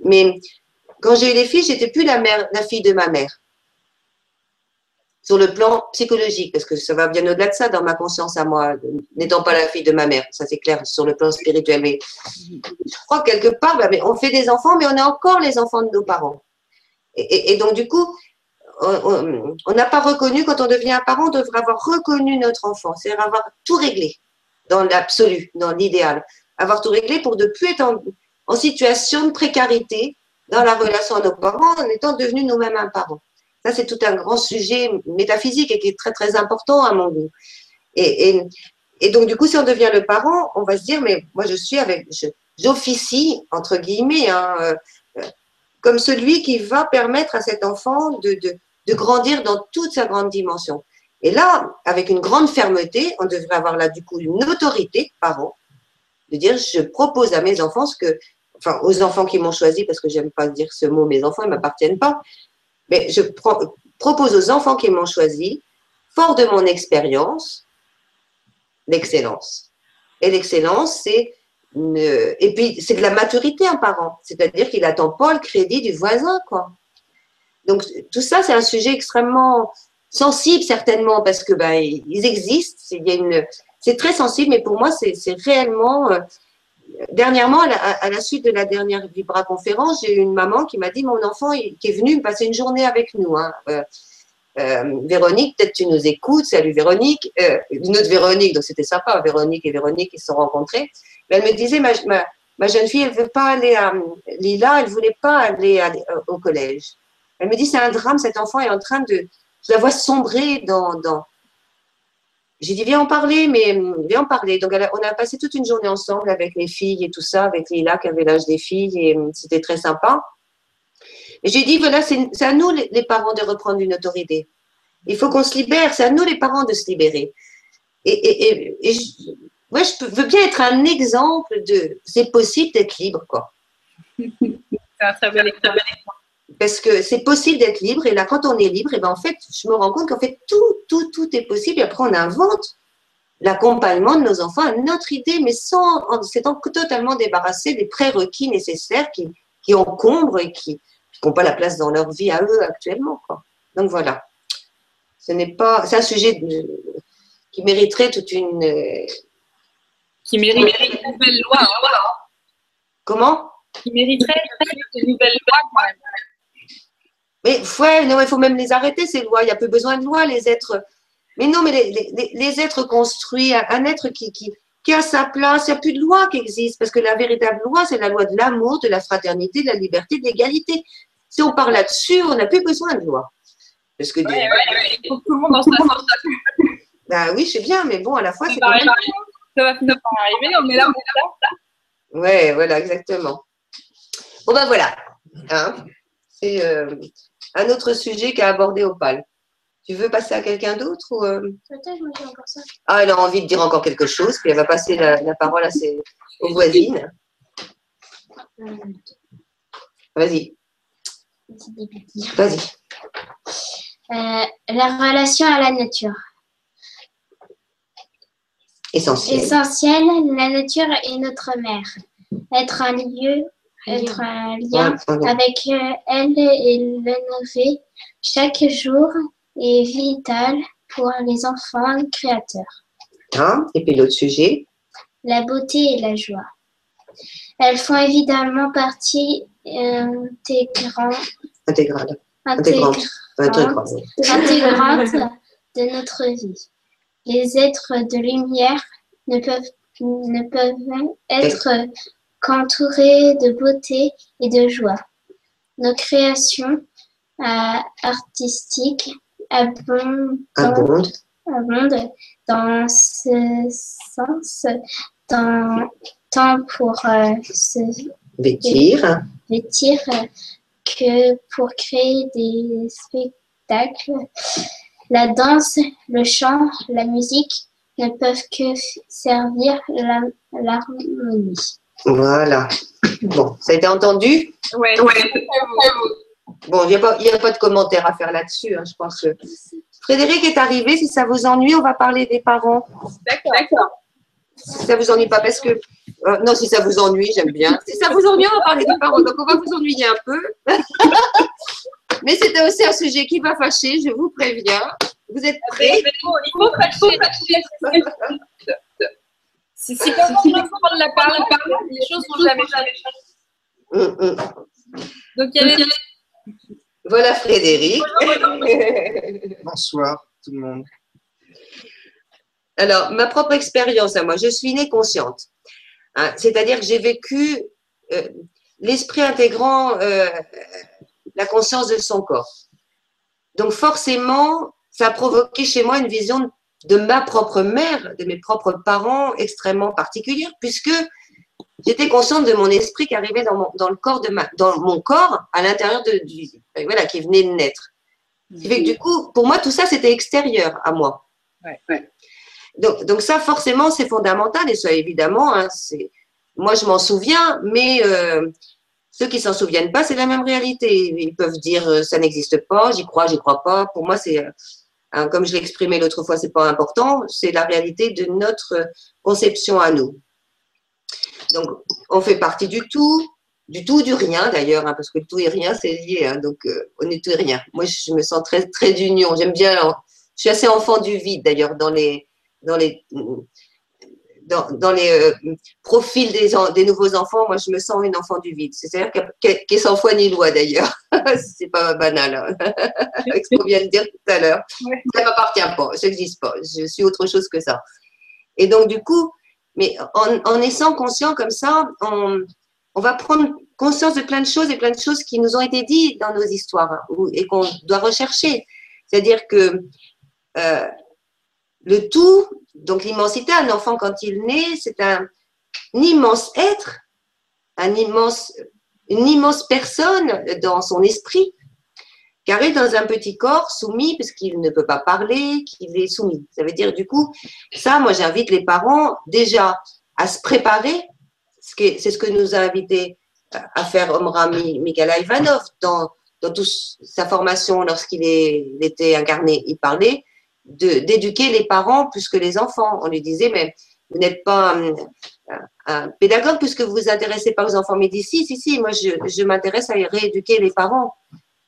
Speaker 1: Mais quand j'ai eu les filles, j'étais plus la mère, la fille de ma mère. Sur le plan psychologique, parce que ça va bien au-delà de ça dans ma conscience à moi, n'étant pas la fille de ma mère, ça c'est clair sur le plan spirituel. Mais je crois que quelque part, bah, on fait des enfants, mais on est encore les enfants de nos parents. Et, donc du coup, on n'a pas reconnu, quand on devient un parent, on devrait avoir reconnu notre enfant, c'est-à-dire avoir tout réglé dans l'absolu, dans l'idéal. Avoir tout réglé pour ne plus être en, situation de précarité dans la relation à nos parents en étant devenus nous-mêmes un parent. C'est tout un grand sujet métaphysique et qui est très, très important à mon goût. Et, donc, du coup, si on devient le parent, on va se dire, mais moi, je suis avec, j'officie, entre guillemets, hein, euh, comme celui qui va permettre à cet enfant de, grandir dans toute sa grande dimension. Et là, avec une grande fermeté, on devrait avoir là du coup une autorité parent, de dire je propose à mes enfants ce que, enfin aux enfants qui m'ont choisi, parce que j'aime pas dire ce mot, mes enfants ne m'appartiennent pas, mais je propose aux enfants qui m'ont choisi, fort de mon expérience, l'excellence. Et l'excellence, c'est et puis c'est de la maturité un parent, c'est-à-dire qu'il n'attend pas le crédit du voisin, quoi. Donc tout ça, c'est un sujet extrêmement sensible certainement parce que ben, ils existent. C'est très sensible, mais pour moi, c'est réellement. Euh, dernièrement, à la, suite de la dernière Vibra conférence, j'ai eu une maman qui m'a dit mon enfant qui est venu passer une journée avec nous. Hein. Euh, euh, Véronique, peut-être tu nous écoutes. Salut Véronique. une autre Véronique, donc c'était sympa. Véronique et Véronique, ils se sont rencontrés. Mais elle me disait ma, ma, jeune fille, elle veut pas aller à Lila, elle voulait pas aller au collège. Elle me dit, c'est un drame, cet enfant est en train de, la vois sombrer dans, dans. J'ai dit, viens en parler, mais viens en parler. Donc, on a passé toute une journée ensemble avec les filles et tout ça, avec Lila qui avait l'âge des filles, et c'était très sympa. Et j'ai dit, voilà, c'est à nous, les, parents, de reprendre une autorité. Il faut qu'on se libère, c'est à nous, les parents, de se libérer. Et, et, et, moi, je veux bien être un exemple de c'est possible d'être libre, quoi. parce que c'est possible d'être libre. Et là, quand on est libre, et ben en fait, je me rends compte qu'en fait, tout, tout, tout est possible. Et après, on invente l'accompagnement de nos enfants à notre idée, mais sans, en s'étant totalement débarrassé des prérequis nécessaires qui, qui encombrent et qui n'ont pas la place dans leur vie à eux actuellement. Quoi. Donc voilà. Ce n'est pas, c'est un sujet qui mériterait toute une.
Speaker 4: qui mériterait une nouvelle loi.
Speaker 1: Comment?
Speaker 4: Qui mériterait une nouvelle loi.
Speaker 1: Mais ouais, non, il faut même les arrêter, ces lois. Il n'y a plus besoin de lois, les êtres. Mais non, mais les, les, êtres construits, un être qui, qui, qui a sa place, il n'y a plus de loi qui existe. Parce que la véritable loi, c'est la loi de l'amour, de la fraternité, de la liberté, de l'égalité. Si on parle là-dessus, on n'a plus besoin de loi.
Speaker 4: Parce que ouais, tout le monde en
Speaker 1: Bah oui, je sais bien, mais bon, à la fois, c'est
Speaker 4: Ça va finir par arriver, on est là, on est
Speaker 1: là. Ouais, voilà, exactement. Bon, ben voilà. Hein c'est euh, un autre sujet qu'a abordé Opal. Tu veux passer à quelqu'un d'autre ou euh? Ah, elle a envie de dire encore quelque chose, puis elle va passer la, parole à ses, aux voisines. Vas-y. Vas-y.
Speaker 3: Euh, la relation à la nature.
Speaker 1: Essentiel.
Speaker 3: Essentiel, la nature est notre mère. Être un lieu être un lien avec euh, elle et l'élever chaque jour est vital pour les enfants créateurs.
Speaker 1: Hein? Et puis l'autre sujet?
Speaker 3: La beauté et la joie. Elles font évidemment partie intégrante,
Speaker 1: intégrale.
Speaker 3: intégrante, intégrante de notre vie. Les êtres de lumière ne peuvent, ne peuvent être qu'entourés de beauté et de joie. Nos créations euh, artistiques abondent, dans ce sens, tant pour euh, se
Speaker 1: vêtir.
Speaker 3: vêtir que pour créer des spectacles. La danse, le chant, la musique ne peuvent que servir l'harmonie.
Speaker 1: Voilà. Bon, ça a été entendu?
Speaker 4: Oui.
Speaker 1: Bon, il n'y a, pas de commentaire à faire là-dessus. Hein. Je pense que Frédéric est arrivé. Si ça vous ennuie, on va parler des parents.
Speaker 4: D'accord.
Speaker 1: Si ça vous ennuie pas, parce que. euh, non, si ça vous ennuie, j'aime bien. Si ça vous ennuie, on va parler des parents. Donc, on va vous ennuyer un peu. Mais c'était aussi un sujet qui va fâcher, je vous préviens. Vous êtes prêts?
Speaker 4: Il faut fâcher. Si, si quelqu'un veut prendre la parole, les choses sont jamais changées.
Speaker 1: Hum, hum.
Speaker 4: Donc, il y avait
Speaker 1: Voilà Frédéric.
Speaker 6: Bonsoir tout le monde.
Speaker 1: Alors, ma propre expérience à moi, je suis née consciente. Hein, C'est-à-dire que j'ai vécu euh, l'esprit intégrant euh, la conscience de son corps. Donc, forcément, ça a provoqué chez moi une vision de ma propre mère, de mes propres parents extrêmement particulière, puisque j'étais consciente de mon esprit qui arrivait dans mon, dans le corps de ma, dans mon corps, à l'intérieur de, du, voilà, qui venait de naître. Fait que du coup, pour moi, tout ça, c'était extérieur à moi. Donc, donc ça, forcément, c'est fondamental et ça, évidemment, hein, c'est, moi, je m'en souviens, mais euh, ceux qui s'en souviennent pas, c'est la même réalité. Ils peuvent dire euh, ça n'existe pas, j'y crois, j'y crois pas. Pour moi, c'est, euh, hein, comme je l'ai exprimé l'autre fois, c'est pas important. C'est la réalité de notre conception à nous. Donc, on fait partie du tout, du tout, du rien d'ailleurs, hein, parce que tout et rien, c'est lié. hein, donc, euh, on est tout et rien. Moi, je me sens très, très d'union. J'aime bien. Je suis assez enfant du vide d'ailleurs dans les, dans les, dans, dans les euh, profils des, des nouveaux enfants. Moi, je me sens une enfant du vide. C'est-à-dire qui est sans foi ni loi d'ailleurs. c'est pas banal. hein. Avec ce qu'on vient de dire tout à l'heure.
Speaker 4: Ouais.
Speaker 1: Ça m'appartient pas. Je n'existe pas. Je suis autre chose que ça. Et donc, du coup, mais en, en étant conscient comme ça, on, on va prendre conscience de plein de choses et plein de choses qui nous ont été dites dans nos histoires hein, et qu'on doit rechercher. C'est-à-dire que euh, le tout, donc l'immensité, un enfant quand il naît, c'est un, immense être, un immense, une immense personne dans son esprit, arrive dans un petit corps soumis parce qu'il ne peut pas parler, qu'il est soumis. Ça veut dire du coup, ça, moi j'invite les parents déjà à se préparer. C'est ce que nous a invité à faire Omra Mi- Mikhaila Ivanov dans, dans toute sa formation lorsqu'il était incarné. Il parlait d'éduquer les parents plus que les enfants. On lui disait, mais vous n'êtes pas un, un pédagogue puisque vous vous intéressez pas aux enfants. Mais dit, si, si, si, moi je, je m'intéresse à rééduquer les parents.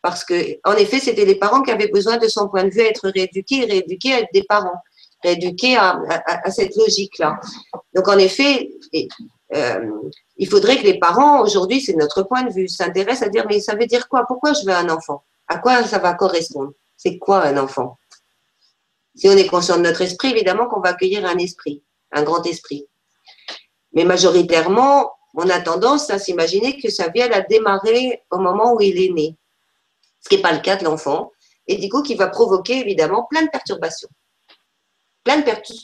Speaker 1: Parce que, en effet, c'était les parents qui avaient besoin de son point de vue à être rééduqués, rééduqués à être des parents, rééduqués à, à- à cette logique-là. Donc, en effet, et, euh, il faudrait que les parents, aujourd'hui, c'est notre point de vue, s'intéressent à dire, mais ça veut dire quoi? Pourquoi je veux un enfant? À quoi ça va correspondre? C'est quoi un enfant? Si on est conscient de notre esprit, évidemment qu'on va accueillir un esprit, un grand esprit. Mais majoritairement, on a tendance à s'imaginer que ça vient à démarrer au moment où il est né, ce qui n'est pas le cas de l'enfant, et du coup qui va provoquer évidemment plein de perturbations.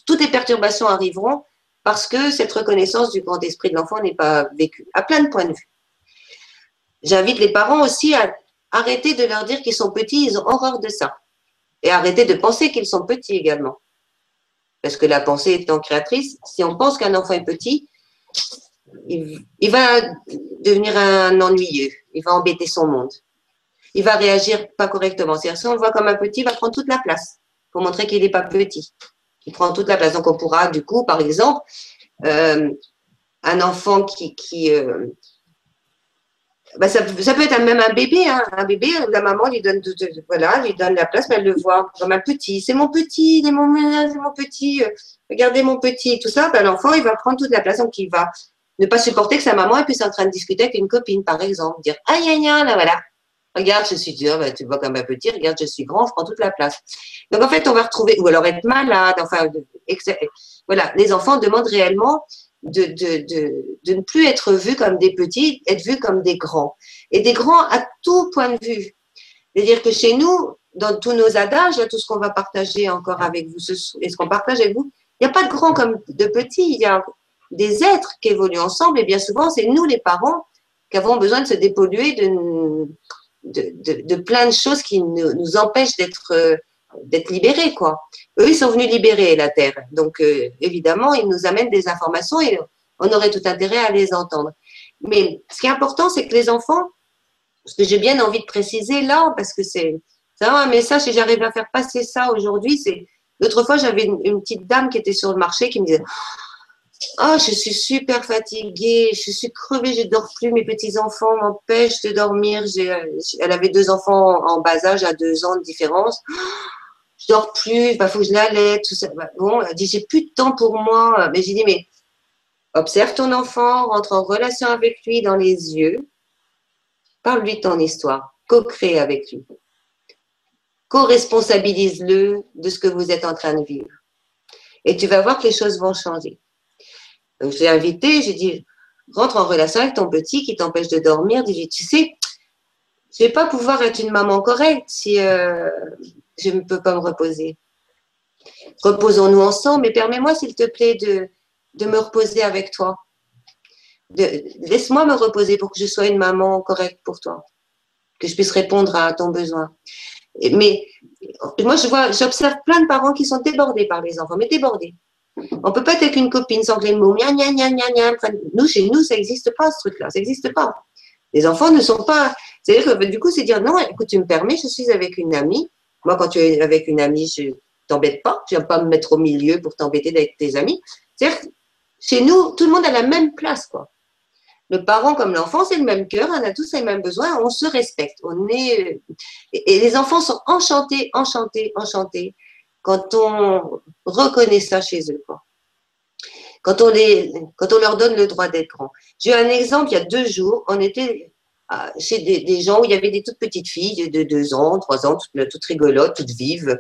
Speaker 1: Toutes les perturbations arriveront parce que cette reconnaissance du grand esprit de l'enfant n'est pas vécue, à plein de points de vue. J'invite les parents aussi à arrêter de leur dire qu'ils sont petits, ils ont horreur de ça. Et arrêter de penser qu'ils sont petits également. Parce que la pensée étant créatrice, si on pense qu'un enfant est petit, il, va devenir un ennuyeux, il va embêter son monde. Il va réagir pas correctement. C'est-à-dire, si on le voit comme un petit, il va prendre toute la place pour montrer qu'il n'est pas petit. Il prend toute la place. Donc, on pourra, du coup, par exemple, euh, un enfant qui, qui euh, bah, ça, ça peut être même un bébé, hein. un bébé, la maman lui donne, voilà, lui donne la place, mais elle le voit comme un petit. C'est mon petit, il est mon, c'est mon petit, euh, regardez mon petit, tout ça. Bah, L'enfant, il va prendre toute la place, donc il va ne pas supporter que sa maman puisse en train de discuter avec une copine, par exemple, dire aïe aïe aïe, là voilà, regarde, je suis dur, bah, tu vois comme un petit, regarde, je suis grand, je prends toute la place. Donc en fait, on va retrouver, ou alors être malade, enfin, ex- voilà, les enfants demandent réellement de, de, de, de ne plus être vus comme des petits, être vus comme des grands. Et des grands à tout point de vue. C'est-à-dire que chez nous, dans tous nos adages, tout ce qu'on va partager encore avec vous, et ce qu'on partage avec vous, il n'y a pas de grands comme de petits, il y a des êtres qui évoluent ensemble, et bien souvent, c'est nous les parents qui avons besoin de se dépolluer de, de, de, plein de choses qui nous, nous empêchent d'être euh, d'être libérés, quoi. Eux, ils sont venus libérer la Terre. Donc, euh, évidemment, ils nous amènent des informations et on aurait tout intérêt à les entendre. Mais ce qui est important, c'est que les enfants, ce que j'ai bien envie de préciser là, parce que c'est un message et j'arrive à faire passer ça aujourd'hui. C'est L'autre fois, j'avais une, petite dame qui était sur le marché qui me disait Oh, je suis super fatiguée, je suis crevée, je dors plus, mes petits-enfants m'empêchent de dormir. Elle avait deux enfants en bas âge, à deux ans de différence. Je dors plus, il faut que je l'allaite, tout ça. Bah, bon, elle dit J'ai plus de temps pour moi. Mais j'ai dit Mais observe ton enfant, rentre en relation avec lui dans les yeux, parle-lui de ton histoire, co-crée avec lui co-responsabilise-le de ce que vous êtes en train de vivre. Et tu vas voir que les choses vont changer. Donc, j'ai invité, j'ai dit, rentre en relation avec ton petit qui t'empêche de dormir. Dis, tu sais, je ne vais pas pouvoir être une maman correcte si euh, je ne peux pas me reposer. Reposons-nous ensemble, mais permets-moi, s'il te plaît, de, de me reposer avec toi. Laisse-moi me reposer pour que je sois une maman correcte pour toi, que je puisse répondre à ton besoin. Mais moi, je vois, j'observe plein de parents qui sont débordés par les enfants, mais débordés. On peut pas être avec une copine sans que les mots gna gna gna. Nous, chez nous, ça n'existe pas ce truc-là, ça n'existe pas. Les enfants ne sont pas. C'est-à-dire que du coup, c'est dire non, écoute, tu me permets, je suis avec une amie. Moi, quand tu es avec une amie, je t'embête pas. Je viens pas me mettre au milieu pour t'embêter avec tes amis. C'est-à-dire, chez nous, tout le monde a la même place, quoi le parent comme l'enfant, c'est le même cœur, on a tous les mêmes besoins, on se respecte. On est et les enfants sont enchantés, enchantés, enchantés quand on reconnaît ça chez eux. Quand on les, quand on leur donne le droit d'être grand. J'ai un exemple. Il y a deux jours, on était chez des, gens où il y avait des toutes petites filles de deux ans, trois ans, toutes, toutes rigolotes, toutes vives.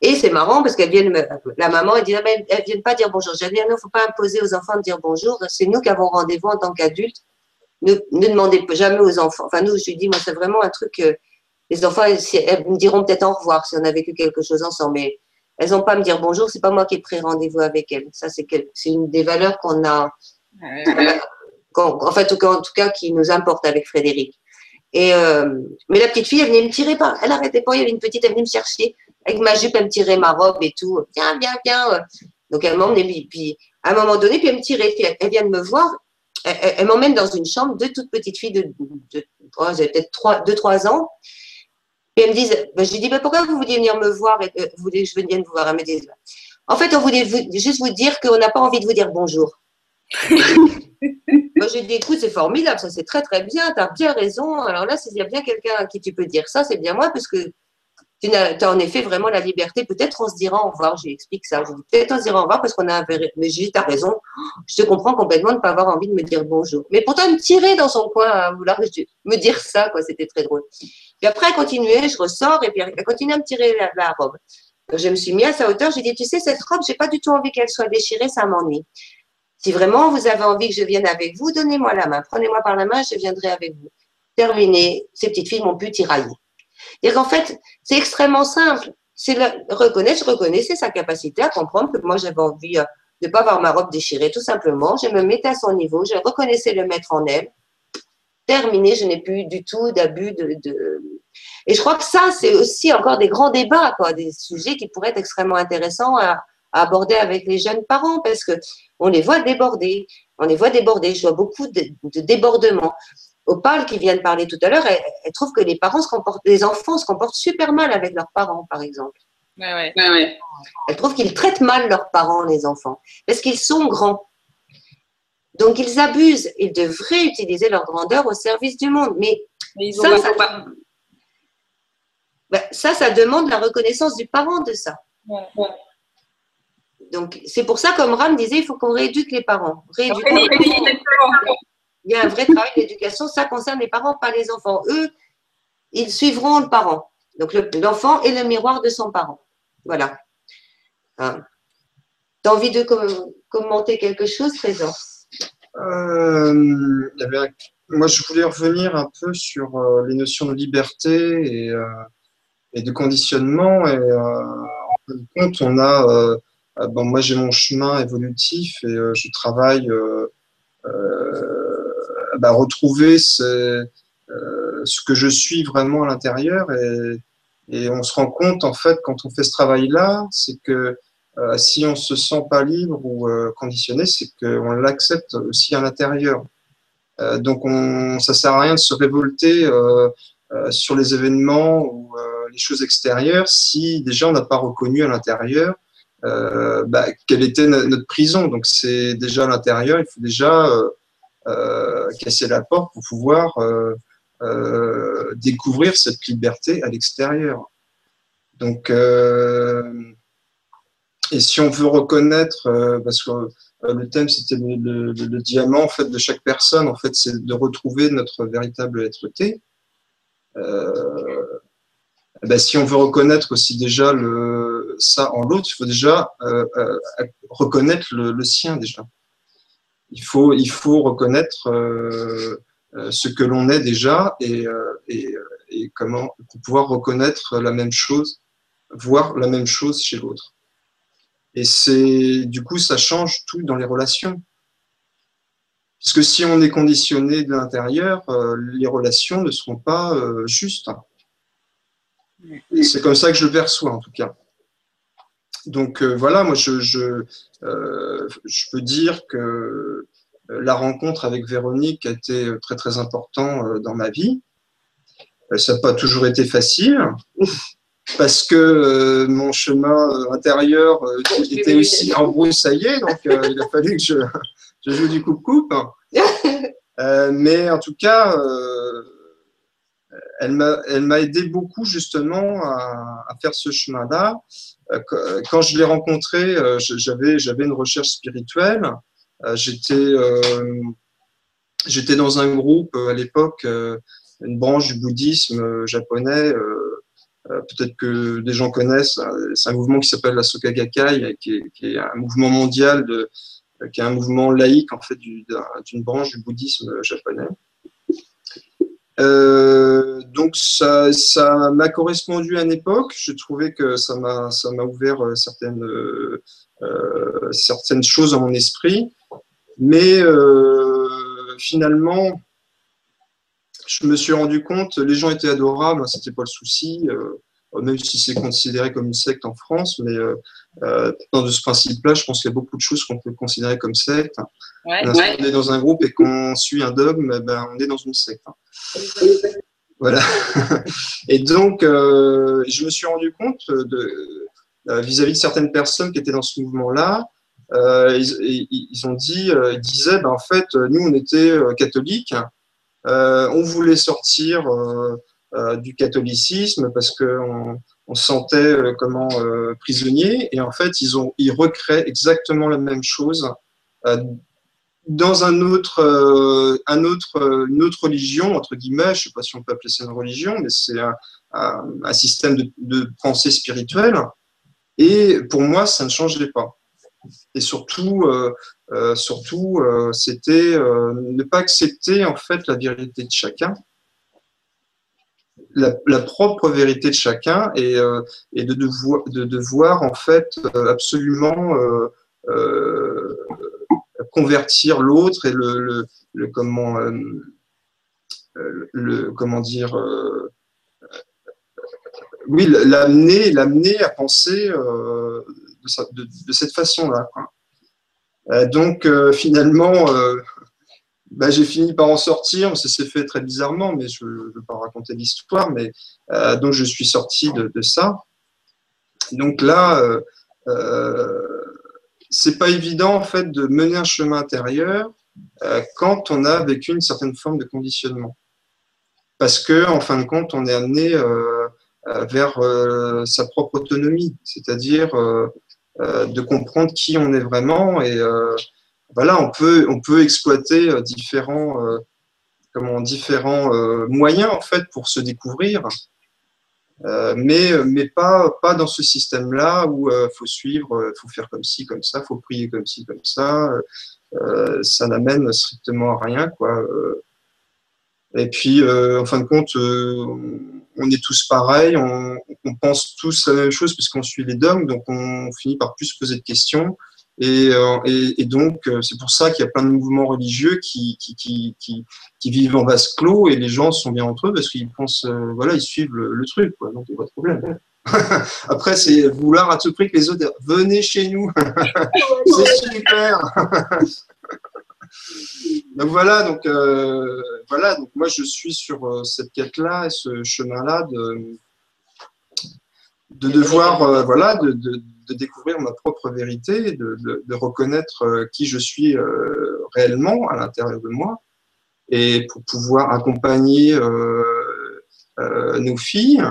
Speaker 1: Et c'est marrant parce qu'elles viennent, la maman, elle dit, ah, ben, elles viennent pas dire bonjour. J'ai dit, ah, non, faut pas imposer aux enfants de dire bonjour. C'est nous qui avons rendez-vous en tant qu'adultes ne, ne, demandez jamais aux enfants. Enfin, nous, je lui dis, moi, c'est vraiment un truc que les enfants, elles, me diront peut-être au revoir si on a vécu quelque chose ensemble, mais elles n'ont pas à me dire bonjour, c'est pas moi qui ai pris rendez-vous avec elles. Ça, c'est une des valeurs qu'on a, en en tout cas, qui nous importe avec Frédéric. Et euh, mais la petite fille, elle venait me tirer par, elle arrêtait pas, il y avait une petite, elle venait me chercher avec ma jupe, elle me tirait ma robe et tout. Viens, viens, viens. Donc elle m'emmenait, puis à un moment donné, puis elle me tirait, elle vient de me voir, elle, m'emmène dans une chambre, deux toutes petites filles de, de, oh, peut-être 2-3 ans. Et elles me disent, ben, je lui dis, ben, pourquoi vous vouliez venir me voir et euh, vous je vous voir? Elles me disent, en fait, on voulait juste vous dire qu'on n'a pas envie de vous dire bonjour. Moi, j'ai dit, écoute, c'est formidable, ça c'est très très bien, tu as bien raison. Alors là, s'il y a bien quelqu'un à qui tu peux dire ça, c'est bien moi, parce que tu as, en effet vraiment la liberté. Peut-être on se dira au revoir, j'explique ça. Je peut-être on se dira au revoir parce qu'on a un Mais j'ai tu as raison, je te comprends complètement de ne pas avoir envie de me dire bonjour. Mais pourtant, elle me tirait dans son coin à vouloir me dire ça, quoi. C'était très drôle. Puis après, elle continuait, je ressors et puis elle continue à me tirer la, robe. je me suis mis à sa hauteur, j'ai dit, tu sais, cette robe, j'ai pas du tout envie qu'elle soit déchirée, ça m'ennuie. Si vraiment vous avez envie que je vienne avec vous, donnez-moi la main, prenez-moi par la main, je viendrai avec vous. Terminé, ces petites filles m'ont pu tirailler. Et qu'en fait, c'est extrêmement simple. C'est reconnaître, je reconnaissais sa capacité à comprendre que moi j'avais envie euh, de ne pas avoir ma robe déchirée, tout simplement. Je me mettais à son niveau, je reconnaissais le mettre en elle. Terminé, je n'ai plus du tout d'abus de, Et je crois que ça, c'est aussi encore des grands débats, quoi, des sujets qui pourraient être extrêmement intéressants à, aborder avec les jeunes parents parce que on les voit déborder. On les voit déborder. Je vois beaucoup de, de débordements. Opal, qui vient de parler tout à l'heure, elle, trouve que les parents se comportent, les enfants se comportent super mal avec leurs parents, par exemple.
Speaker 4: Ouais, ouais.
Speaker 1: Elle trouve qu'ils traitent mal leurs parents, les enfants, parce qu'ils sont grands. Donc ils abusent. Ils devraient utiliser leur grandeur au service du monde. Mais, ça, ça, ben, ça, ça, demande la reconnaissance du parent de ça. Donc c'est pour ça, comme Ram disait, il faut qu'on rééduque les parents. Rééduque les parents il y a un vrai travail d'éducation. Ça concerne les parents, pas les enfants. Eux, ils suivront le parent. Donc l'enfant est le miroir de son parent. Voilà. Hein. tu as envie de commenter quelque chose, Trésor?
Speaker 6: Euh, Moi, je voulais revenir un peu sur euh, les notions de liberté et, euh, de conditionnement. Et en fin de compte, on a. bon, moi, j'ai mon chemin évolutif et je travaille bah, retrouver ce, euh, que je suis vraiment à l'intérieur. Et, on se rend compte, en fait, quand on fait ce travail-là, c'est que euh, si on se sent pas libre ou euh, conditionné, c'est qu'on l'accepte aussi à l'intérieur. donc, on, ça sert à rien de se révolter sur les événements ou les choses extérieures si déjà on n'a pas reconnu à l'intérieur euh, bah, quelle était notre prison. Donc c'est déjà à l'intérieur, il faut déjà euh, euh, casser la porte pour pouvoir découvrir cette liberté à l'extérieur. Donc, et si on veut reconnaître, parce que le thème c'était le, diamant en fait de chaque personne, en fait, c'est de retrouver notre véritable être-té. Ben, si on veut reconnaître aussi déjà le, ça en l'autre, il faut déjà euh, euh, reconnaître le, sien déjà. Il faut, il faut reconnaître euh, ce que l'on est déjà et, et, et, comment pour pouvoir reconnaître la même chose, voir la même chose chez l'autre. Et c'est du coup ça change tout dans les relations. Parce que si on est conditionné de l'intérieur, les relations ne seront pas justes. C'est comme ça que je le perçois en tout cas. Donc euh, voilà, moi je, je, euh, je, peux dire que euh, la rencontre avec Véronique a été très très important dans ma vie. Ça n'a pas toujours été facile parce que mon chemin intérieur était aussi embroussaillé, donc il a fallu que je, je joue du coupe-coupe. mais en tout cas, elle m'a aidé beaucoup justement à, faire ce chemin-là. Euh, quand je l'ai rencontrée, euh, j'avais une recherche spirituelle. Euh, j'étais dans un groupe à l'époque, une branche du bouddhisme japonais. Peut-être que des gens connaissent. C'est un mouvement qui s'appelle la Soka Gakkai, qui est, un mouvement mondial, qui est un mouvement laïque en fait d'une branche du bouddhisme japonais. Euh, donc ça, ça m'a correspondu à une époque. Je trouvais que ça m'a, ça m'a ouvert euh, certaines, euh, certaines choses dans mon esprit. Mais finalement, je me suis rendu compte, les gens étaient adorables, hein, c'était pas le souci. Même si c'est considéré comme une secte en France, mais euh, euh, dans ce principe-là, je pense qu'il y a beaucoup de choses qu'on peut considérer comme secte. Ouais, on est dans un groupe et qu'on suit un dogme, eh ben, on est dans une secte. Voilà. et donc, je me suis rendu compte vis-à-vis de, certaines personnes qui étaient dans ce mouvement-là, ils, ont dit, ils disaient, ben, en fait, nous, on était catholiques, on voulait sortir euh, du catholicisme parce qu'on on sentait euh, comment euh, prisonnier et en fait ils ont ils recréent exactement la même chose dans un autre, un autre, une autre religion, entre guillemets, je ne sais pas si on peut appeler ça une religion, mais c'est un, système de, pensée spirituelle. Et pour moi, ça ne changeait pas. Et surtout, euh, surtout c'était ne pas accepter en fait la vérité de chacun, la, propre vérité de chacun et, euh, de, devoir, de, devoir en fait euh, absolument euh, convertir l'autre et le, le, comment le comment dire oui l'amener l'amener à penser de, de, cette façon là donc finalement bah, j'ai fini par en sortir. Ça s'est fait très bizarrement, mais je ne veux pas raconter l'histoire. Mais euh, donc je suis sorti de, ça. Donc là, euh, euh, c'est pas évident en fait de mener un chemin intérieur euh, quand on a vécu une certaine forme de conditionnement, parce que en fin de compte, on est amené vers sa propre autonomie, c'est-à-dire de comprendre qui on est vraiment et voilà, on peut, on peut exploiter euh, différents, euh, comment, différents euh, moyens en fait pour se découvrir, mais, mais pas, pas dans ce système-là où il faut suivre, il faut faire comme ci, comme ça, il faut prier comme ci, comme ça. ça n'amène strictement à rien. Quoi. Et puis, en fin de compte, on est tous pareils, on, pense tous la même chose puisqu'on suit les dogmes, donc on finit par plus se poser de questions. Euh, et, donc, euh, c'est pour ça qu'il y a plein de mouvements religieux qui, vivent en vase clos et les gens sont bien entre eux parce qu'ils pensent, euh, voilà, ils suivent le, truc, quoi, donc il n'y a pas de problème. Après, c'est vouloir à tout prix que les autres venez chez nous, c'est super. donc voilà, donc voilà, donc moi je suis sur cette quête-là et ce chemin-là de de devoir, voilà, de, de, découvrir ma propre vérité, de, reconnaître qui je suis réellement à l'intérieur de moi, et pour pouvoir accompagner nos filles,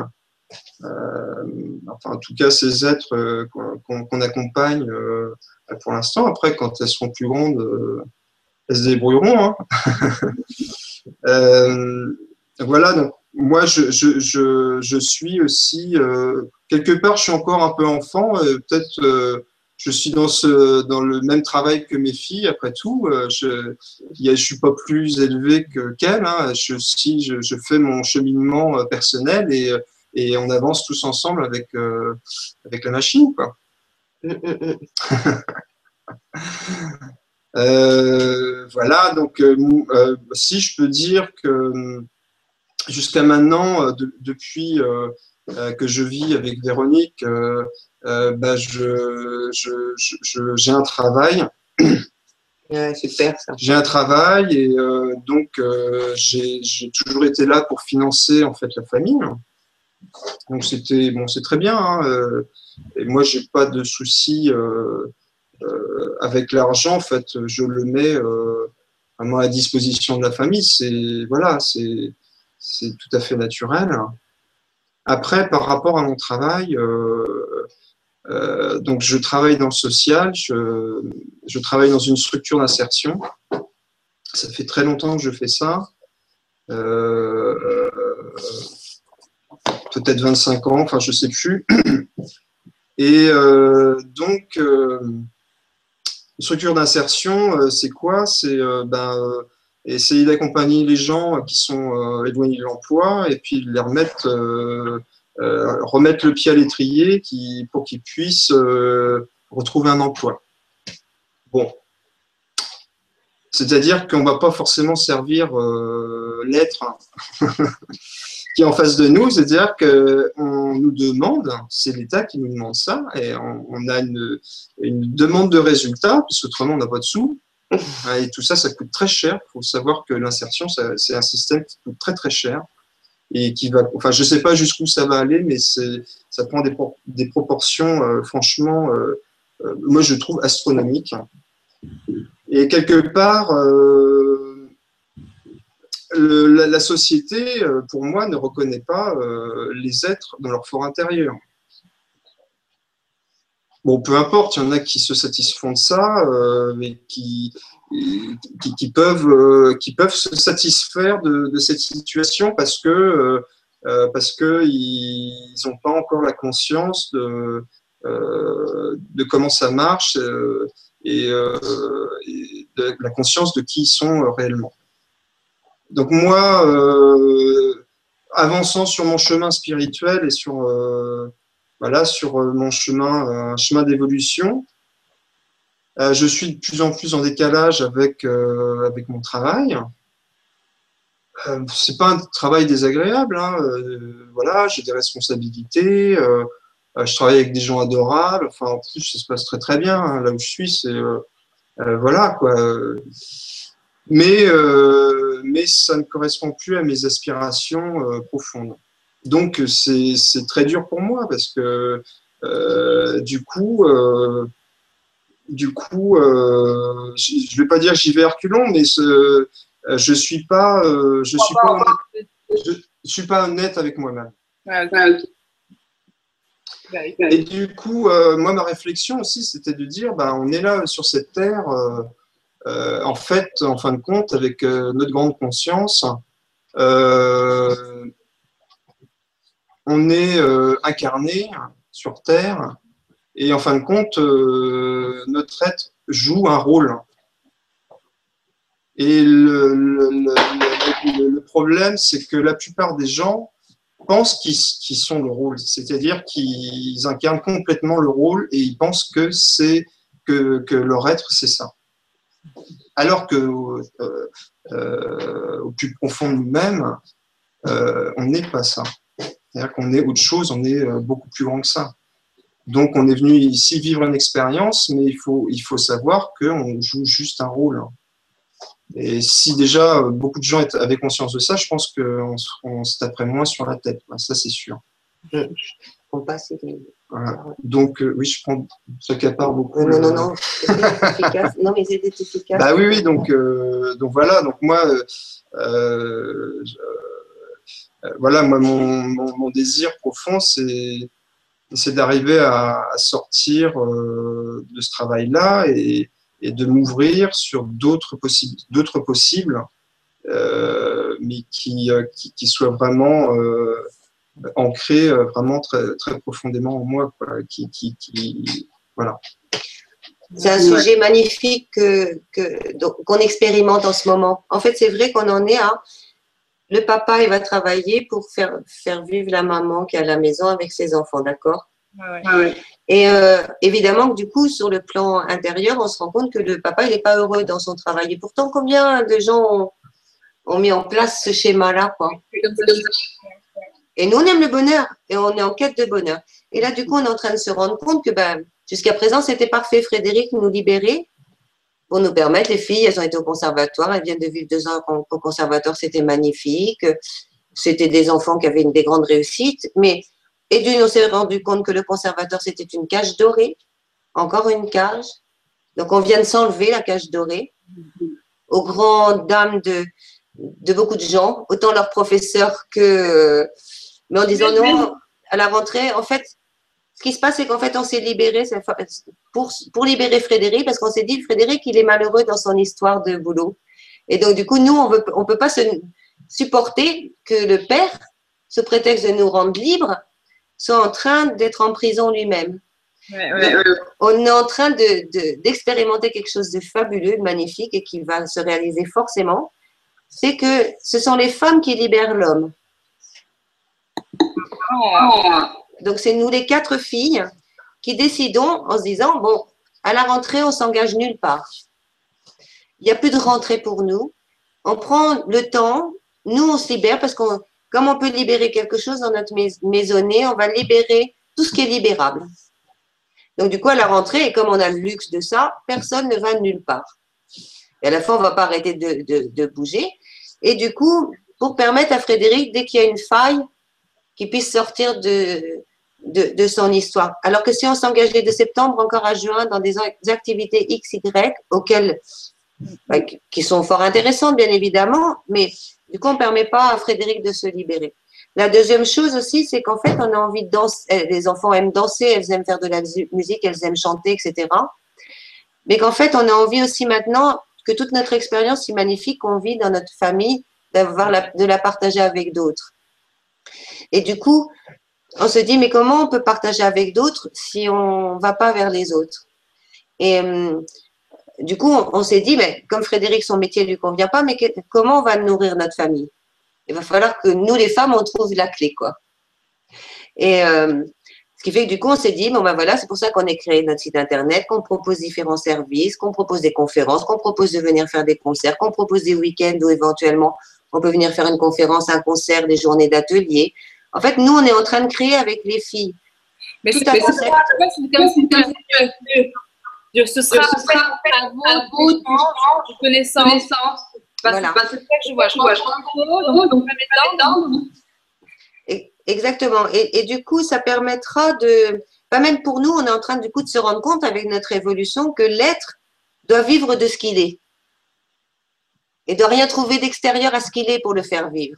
Speaker 6: enfin en tout cas ces êtres qu'on accompagne pour l'instant. Après, quand elles seront plus grandes, elles se débrouilleront. Hein. Euh, voilà, donc moi, je, je, je, je suis aussi, euh, quelque part, je suis encore un peu enfant, peut-être euh, je suis dans, ce, dans le même travail que mes filles, après tout. je ne suis pas plus élevé qu'elles. hein. je, si, je, je, fais mon cheminement personnel et, et on avance tous ensemble avec, avec la machine. Quoi. Mm, mm. Euh, voilà, donc euh, euh, si je peux dire que jusqu'à maintenant, depuis que je vis avec Véronique, bah, je, j'ai un travail.
Speaker 1: super
Speaker 6: J'ai un travail et donc j'ai, toujours été là pour financer en fait la famille. Donc c'était bon, c'est très bien. Hein, et moi j'ai pas de soucis euh, avec l'argent, en fait, je le mets euh, vraiment à disposition de la famille. C'est voilà, c'est c'est tout à fait naturel. Après, par rapport à mon travail, euh, euh, donc je travaille dans le social, je, travaille dans une structure d'insertion. Ça fait très longtemps que je fais ça. Euh, peut-être 25 ans, enfin je sais plus. Et donc, structure d'insertion, c'est quoi? C'est ben, euh, essayer d'accompagner les gens qui sont éloignés de l'emploi et puis les remettre, remettre le pied à l'étrier pour qu'ils puissent retrouver un emploi. Bon. C'est-à-dire qu'on ne va pas forcément servir l'être qui est en face de nous, c'est-à-dire qu'on nous demande, c'est l'État qui nous demande ça, et on, a une, demande de résultat, puisque autrement on n'a pas de sous. Et tout ça, ça coûte très cher. Il faut savoir que l'insertion, c'est un système qui coûte très très cher et qui va. Enfin, je ne sais pas jusqu'où ça va aller, mais ça prend des, proportions, euh, franchement, euh, euh, moi je trouve astronomiques. Et quelque part, la, société, euh, pour moi, ne reconnaît pas les êtres dans leur fort intérieur. Bon, peu importe, il y en a qui se satisfont de ça, euh, mais qui, peuvent, qui peuvent se satisfaire de, cette situation parce que parce qu'ils n'ont pas encore la conscience de, comment ça marche et, la conscience de qui ils sont réellement. Donc moi, euh, avançant sur mon chemin spirituel et sur, euh, voilà, sur euh, mon chemin, un chemin d'évolution, je suis de plus en plus en décalage avec, avec mon travail. Euh, c'est pas un travail désagréable. Hein. voilà, j'ai des responsabilités. je travaille avec des gens adorables. Enfin, en plus, ça se passe très très bien. Hein. Là où je suis, c'est voilà quoi mais, euh, mais ça ne correspond plus à mes aspirations euh, profondes. Donc c'est très dur pour moi parce que euh, du coup, du coup, je ne vais pas dire j'y vais reculons, mais ce, je suis pas, je suis pas, honnête, je, suis pas honnête avec moi-même. Et du coup, moi, ma réflexion aussi, c'était de dire, bah, on est là sur cette terre euh, en fait, en fin de compte, avec euh, notre grande conscience, euh, on est incarné sur Terre et en fin de compte, notre être joue un rôle. Et le, problème, c'est que la plupart des gens pensent qu'ils sont le rôle, c'est-à-dire qu'ils incarnent complètement le rôle et ils pensent que c'est que, leur être, c'est ça. Alors que euh, euh, au plus profond de nous-mêmes, euh, on n'est pas ça. C'est-à-dire qu'on est autre chose, on est beaucoup plus grand que ça. Donc on est venu ici vivre une expérience, mais il faut, il faut savoir qu'on joue juste un rôle. Et si déjà beaucoup de gens avaient conscience de ça, je pense qu'on se taperait moins sur la tête. Ça, c'est sûr.
Speaker 1: Mmh. prends pas, c'est
Speaker 6: voilà. Donc, euh, oui, je prends, ça part beaucoup.
Speaker 1: non, non, non, efficace. Non, mais c'est efficace.
Speaker 6: Bah oui, oui, donc, euh, donc voilà, donc moi, euh, voilà, moi, mon, désir profond, c'est d'arriver à, sortir de ce travail-là et, de m'ouvrir sur d'autres possibles, possibles, mais qui, qui, qui, soient vraiment ancré euh, vraiment très, très profondément en moi, qui, qui, voilà.
Speaker 1: C'est un sujet magnifique que, qu'on expérimente en ce moment. En fait, c'est vrai qu'on en est à le papa, il va travailler pour faire, faire vivre la maman qui est à la maison avec ses enfants, d'accord? Ouais. Et euh, évidemment, du coup, sur le plan intérieur, on se rend compte que le papa, il n'est pas heureux dans son travail. Et pourtant, combien de gens ont, ont mis en place ce schéma-là quoi? Et nous, on aime le bonheur et on est en quête de bonheur. Et là, du coup, on est en train de se rendre compte que ben, jusqu'à présent, c'était parfait. Frédéric nous libérer pour nous permettre. Les filles, elles ont été au conservatoire. Elles viennent de vivre deux ans au conservatoire. C'était magnifique. C'était des enfants qui avaient une des grandes réussites. Mais, et d'une, on s'est rendu compte que le conservatoire, c'était une cage dorée. Encore une cage. Donc, on vient de s'enlever la cage dorée aux grandes dames de, de beaucoup de gens, autant leurs professeurs que mais en disant non, à la rentrée, en fait, ce qui se passe, c'est qu'en fait, on s'est libéré pour, pour libérer Frédéric, parce qu'on s'est dit, Frédéric, il est malheureux dans son histoire de boulot. Et donc, du coup, nous, on ne peut pas se supporter que le père, sous prétexte de nous rendre libres, soit en train d'être en prison lui-même. On est en train d'expérimenter de, quelque chose de fabuleux, de magnifique et qui va se réaliser forcément. C'est que ce sont les femmes qui libèrent l'homme. Donc, c'est nous les quatre filles qui décidons en se disant, bon, à la rentrée, on s'engage nulle part. Il n'y a plus de rentrée pour nous. On prend le temps, nous, on se libère parce qu'on, comme on peut libérer quelque chose dans notre maisonnée, on va libérer tout ce qui est libérable. Donc, du coup, à la rentrée, et comme on a le luxe de ça, personne ne va nulle part. Et à la fin, on ne va pas arrêter de, de bouger. Et du coup, pour permettre à Frédéric, dès qu'il y a une faille, qui puisse sortir de, de, son histoire. Alors que si on s'engageait de septembre encore à juin dans des activités XY auxquelles, qui sont fort intéressantes, bien évidemment, mais du coup, on ne permet pas à Frédéric de se libérer. La deuxième chose aussi, c'est qu'en fait, on a envie de danser. Eh, les enfants aiment danser, elles aiment faire de la musique, elles aiment chanter, etc. Mais qu'en fait, on a envie aussi maintenant que toute notre expérience si magnifique qu'on vit dans notre famille, d'avoir de la partager avec d'autres. Et du coup, on se dit, mais comment on peut partager avec d'autres si on ne va pas vers les autres? Et euh, du coup, on, s'est dit, mais comme Frédéric, son métier ne lui convient pas, mais comment on va nourrir notre famille? Il va falloir que nous, les femmes, on trouve la clé, quoi. Et euh, ce qui fait que du coup, on s'est dit, bon ben voilà, c'est pour ça qu'on a créé notre site internet, qu'on propose différents services, qu'on propose des conférences, qu'on propose de venir faire des concerts, qu'on propose des week-ends où éventuellement on peut venir faire une conférence, un concert, des journées d'atelier. En fait, nous, on est en train de créer avec les filles.
Speaker 4: Mais c'est pas ce sera à vous, de connaissance.
Speaker 1: Voilà. C'est ça que je vois. Je vois, Exactement. Et, et, du coup, ça permettra de, pas même pour nous, on est en train du coup de se rendre compte avec notre évolution que l'être doit vivre de ce qu'il est et de rien trouver d'extérieur à ce qu'il est pour le faire vivre.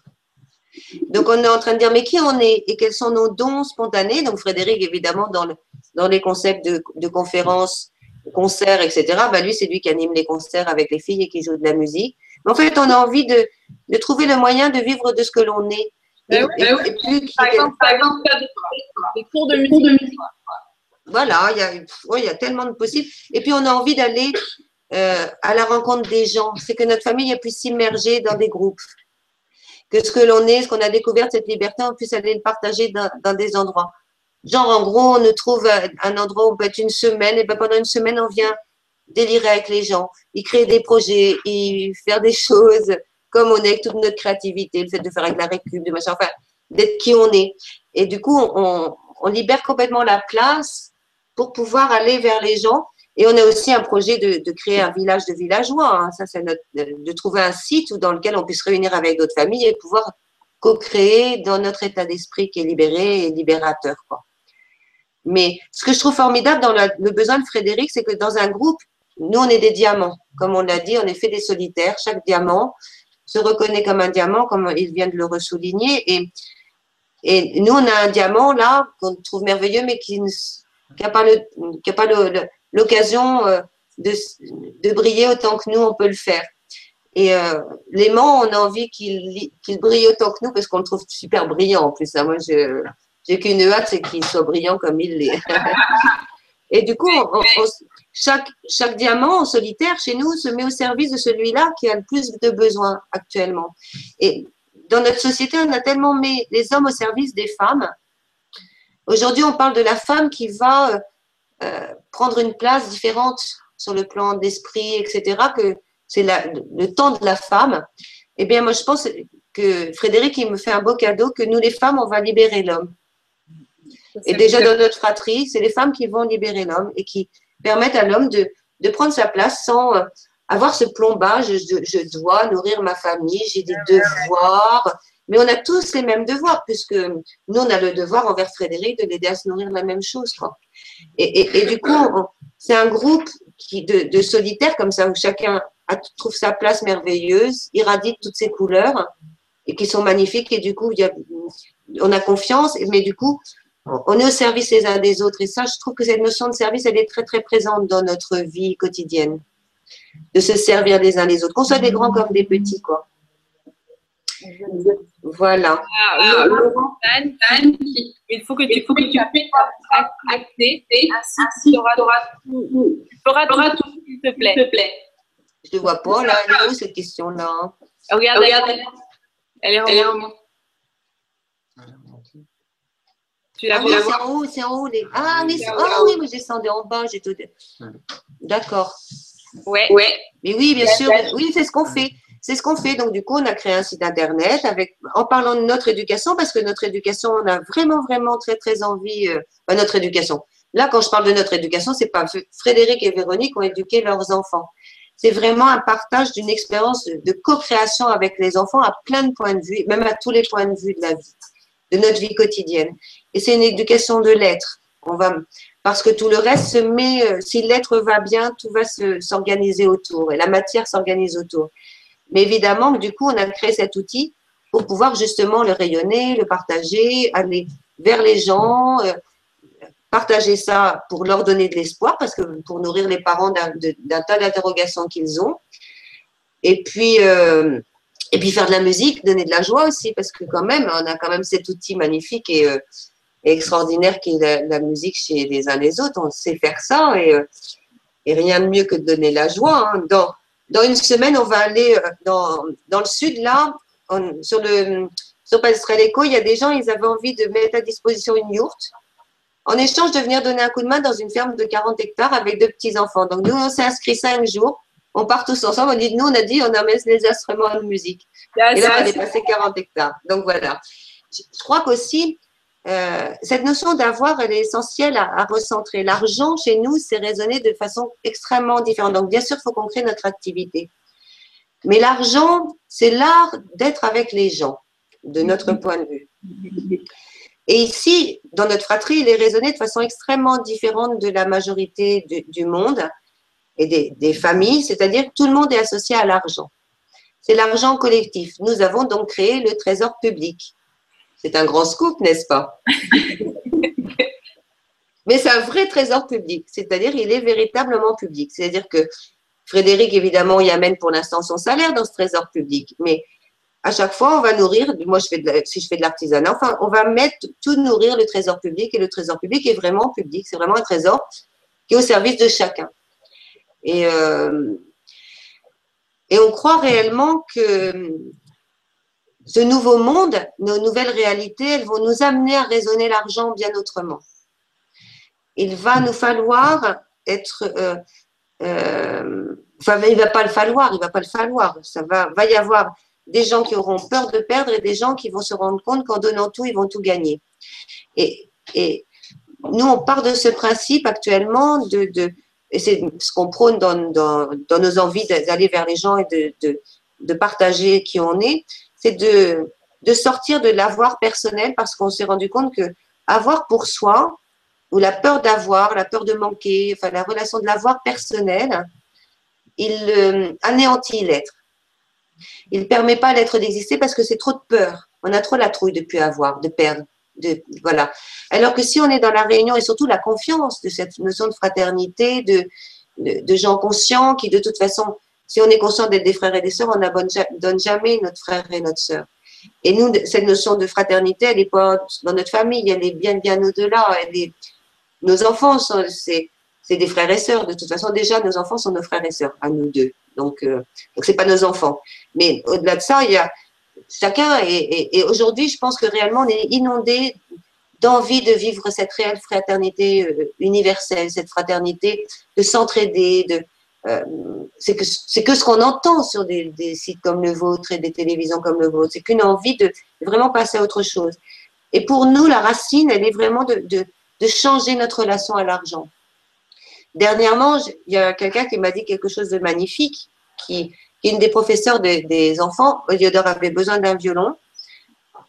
Speaker 1: Donc, on est en train de dire, mais qui on est et quels sont nos dons spontanés? Donc, Frédéric, évidemment, dans, le, dans les concepts de, de conférences, concerts, etc., bah, lui, c'est lui qui anime les concerts avec les filles et qui joue de la musique. Mais en fait, on a envie de, de trouver le moyen de vivre de ce que l'on est.
Speaker 4: Et, plus par, exemple, par exemple, des cours de musique.
Speaker 1: Voilà, il y, a, il y a tellement de possibles. Et puis, on a envie d'aller euh, à la rencontre des gens. C'est que notre famille a pu s'immerger dans des groupes. Que ce que l'on est, ce qu'on a découvert, cette liberté, on puisse aller le partager dans, dans, des endroits. Genre, en gros, on nous trouve un endroit où on peut être une semaine, et ben pendant une semaine, on vient délirer avec les gens, y créer des projets, y faire des choses comme on est avec toute notre créativité, le fait de faire avec la récup, de machin, enfin, d'être qui on est. Et du coup, on, on libère complètement la place pour pouvoir aller vers les gens et on a aussi un projet de, créer un village de villageois. Hein. Ça, c'est de trouver un site dans lequel on puisse réunir avec d'autres familles et pouvoir co-créer dans notre état d'esprit qui est libéré et libérateur. Mais ce que je trouve formidable dans le besoin de Frédéric, c'est que dans un groupe, nous, on est des diamants. Comme on l'a dit, on est fait des solitaires. Chaque diamant se reconnaît comme un diamant, comme il vient de le ressouligner. Et, nous, on a un diamant là qu'on trouve merveilleux, mais qui n'a pas l'occasion euh, de, briller autant que nous, on peut le faire. Et euh, l'aimant, on a envie qu'il brille autant que nous parce qu'on le trouve super brillant en plus. Hein. Moi, je j'ai qu'une hâte, c'est qu'il soit brillant comme il l'est. Et du coup, chaque, chaque diamant en solitaire chez nous se met au service de celui-là qui a le plus de besoins actuellement. Et dans notre société, on a tellement mis les hommes au service des femmes. Aujourd'hui, on parle de la femme qui va euh, prendre une place différente sur le plan d'esprit, etc., que c'est le temps de la femme. Eh bien, moi, je pense que Frédéric, il me fait un beau cadeau, que nous, les femmes, on va libérer l'homme. Et déjà dans notre fratrie, c'est les femmes qui vont libérer l'homme et qui permettent à l'homme de, de, prendre sa place sans euh, avoir ce plombage. Je, je dois nourrir ma famille, j'ai des devoirs. Mais on a tous les mêmes devoirs, puisque nous, on a le devoir envers Frédéric de l'aider à se nourrir de la même chose. Quoi. Et, du coup, c'est un groupe de, solitaires comme ça, où chacun trouve sa place merveilleuse, irradie toutes ses couleurs, et qui sont magnifiques. Et du coup, on a confiance, mais du coup, on est au service les uns des autres. Et ça, je trouve que cette notion de service, elle est très, très présente dans notre vie quotidienne. De se servir les uns les autres, qu'on soit des grands comme des petits, quoi. Voilà.
Speaker 4: Ah, Laurent, il faut que tu, faut que tu accepter, ainsi tu auras tout, tu feras tout, s'il te plaît.
Speaker 1: Je ne vois pas, là, elle est où cette question-là
Speaker 4: Regarde, regarde, elle est en haut.
Speaker 1: Tu ah oui, c'est en haut, c'est en haut. Les... Ah, mais ah, oui, mais je descendais en bas. J'ai tout... D'accord.
Speaker 4: Ouais. ouais.
Speaker 1: Mais oui, bien sûr. Oui, c'est ce qu'on fait. C'est ce qu'on fait. Donc, du coup, on a créé un site internet en parlant de notre éducation, parce que notre éducation, on a vraiment, vraiment très, très envie, euh, notre éducation. Là, quand je parle de notre éducation, c'est pas Frédéric et Véronique ont éduqué leurs enfants. C'est vraiment un partage d'une expérience de co-création avec les enfants à plein de points de vue, même à tous les points de vue de la vie, de notre vie quotidienne. Et c'est une éducation de l'être. On va, parce que tout le reste se met, euh, si l'être va bien, tout va s'organiser autour et la matière s'organise autour. Mais évidemment, du coup, on a créé cet outil pour pouvoir justement le rayonner, le partager, aller vers les gens, euh, partager ça pour leur donner de l'espoir, parce que pour nourrir les parents d'un tas d'interrogations qu'ils ont. Et puis, euh, et puis faire de la musique, donner de la joie aussi, parce que quand même, on a quand même cet outil magnifique et extraordinaire qui est la, musique chez les uns les autres. On sait faire ça et, euh, et rien de mieux que de donner la joie. Hein. Dans une semaine, on va aller euh, dans, dans le sud, là, sur le sur Eco, il y a des gens, ils avaient envie de mettre à disposition une yourte en échange de venir donner un coup de main dans une ferme de 40 hectares avec deux petits-enfants. Donc, nous, on s'est inscrit cinq jours. On part tous ensemble. On dit, nous, on a dit, on amène les instruments de musique. et là, on a dépassé 40 hectares. Donc, voilà. Je crois qu'aussi, euh, cette notion d'avoir, elle est essentielle à, recentrer. L'argent, chez nous, c'est raisonné de façon extrêmement différente. Donc, bien sûr, il faut qu'on crée notre activité. Mais l'argent, c'est l'art d'être avec les gens, de notre point de vue. Et ici, dans notre fratrie, il est raisonné de façon extrêmement différente de la majorité du, monde et des, des familles, c'est-à-dire que tout le monde est associé à l'argent. C'est l'argent collectif. Nous avons donc créé le trésor public c'est un grand scoop, n'est-ce pas Mais c'est un vrai trésor public, c'est-à-dire il est véritablement public. C'est-à-dire que Frédéric, évidemment, y amène pour l'instant son salaire dans ce trésor public, mais à chaque fois, on va nourrir, moi je fais si je fais de l'artisanat, enfin, on va mettre tout nourrir le trésor public et le trésor public est vraiment public, c'est vraiment un trésor qui est au service de chacun. Et, euh, et on croit réellement que ce nouveau monde, nos nouvelles réalités, elles vont nous amener à raisonner l'argent bien autrement. Il va nous falloir être, euh, euh, enfin, il va pas le falloir, il va pas le falloir. Ça va, y avoir des gens qui auront peur de perdre et des gens qui vont se rendre compte qu'en donnant tout, ils vont tout gagner. Et, nous, on part de ce principe actuellement de, et c'est ce qu'on prône dans, nos envies d'aller vers les gens et de partager qui on est, c'est de, de sortir de l'avoir personnel parce qu'on s'est rendu compte que avoir pour soi, où la peur d'avoir, la peur de manquer, enfin la relation de l'avoir personnelle, il euh, anéantit l'être. Il ne permet pas à l'être d'exister parce que c'est trop de peur. On a trop la trouille de plus avoir, de perdre. De, voilà. Alors que si on est dans la réunion et surtout la confiance de cette notion de fraternité, de, de, gens conscients qui, de toute façon, si on est conscient d'être des frères et des sœurs, on n'abandonne jamais notre frère et notre sœur. Et nous, cette notion de fraternité, elle n'est pas dans notre famille, elle est bien, bien au-delà. nos enfants, c'est, des frères et sœurs. De toute façon, déjà, nos enfants sont nos frères et sœurs, à nous deux. Donc, euh, donc c'est pas nos enfants. Mais au-delà de ça, il y a chacun. Et, aujourd'hui, je pense que réellement, on est inondé d'envie de vivre cette réelle fraternité euh, universelle, cette fraternité de s'entraider, de, euh, c'est que que ce qu'on entend sur des, sites comme le vôtre et des télévisions comme le vôtre. C'est qu'une envie de vraiment passer à autre chose. Et pour nous, la racine, elle est vraiment de, changer notre relation à l'argent. Dernièrement, il y a quelqu'un qui m'a dit quelque chose de magnifique, qui, est une des professeurs des enfants. Oliodor avait besoin d'un violon.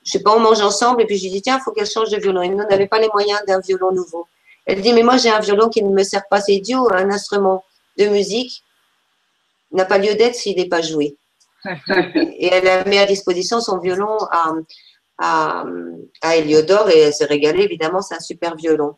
Speaker 1: Je sais pas, on mange ensemble et puis je lui dis tiens, il faut qu'elle change de violon. Nous n'avait pas les moyens d'un violon nouveau. Elle dit mais moi j'ai un violon qui ne me sert pas, c'est idiot, un instrument de musique n'a pas lieu d'être s'il n'est pas joué. et elle a mis à disposition son violon à, à, à Eliodore et elle s'est régalée, évidemment, c'est un super violon.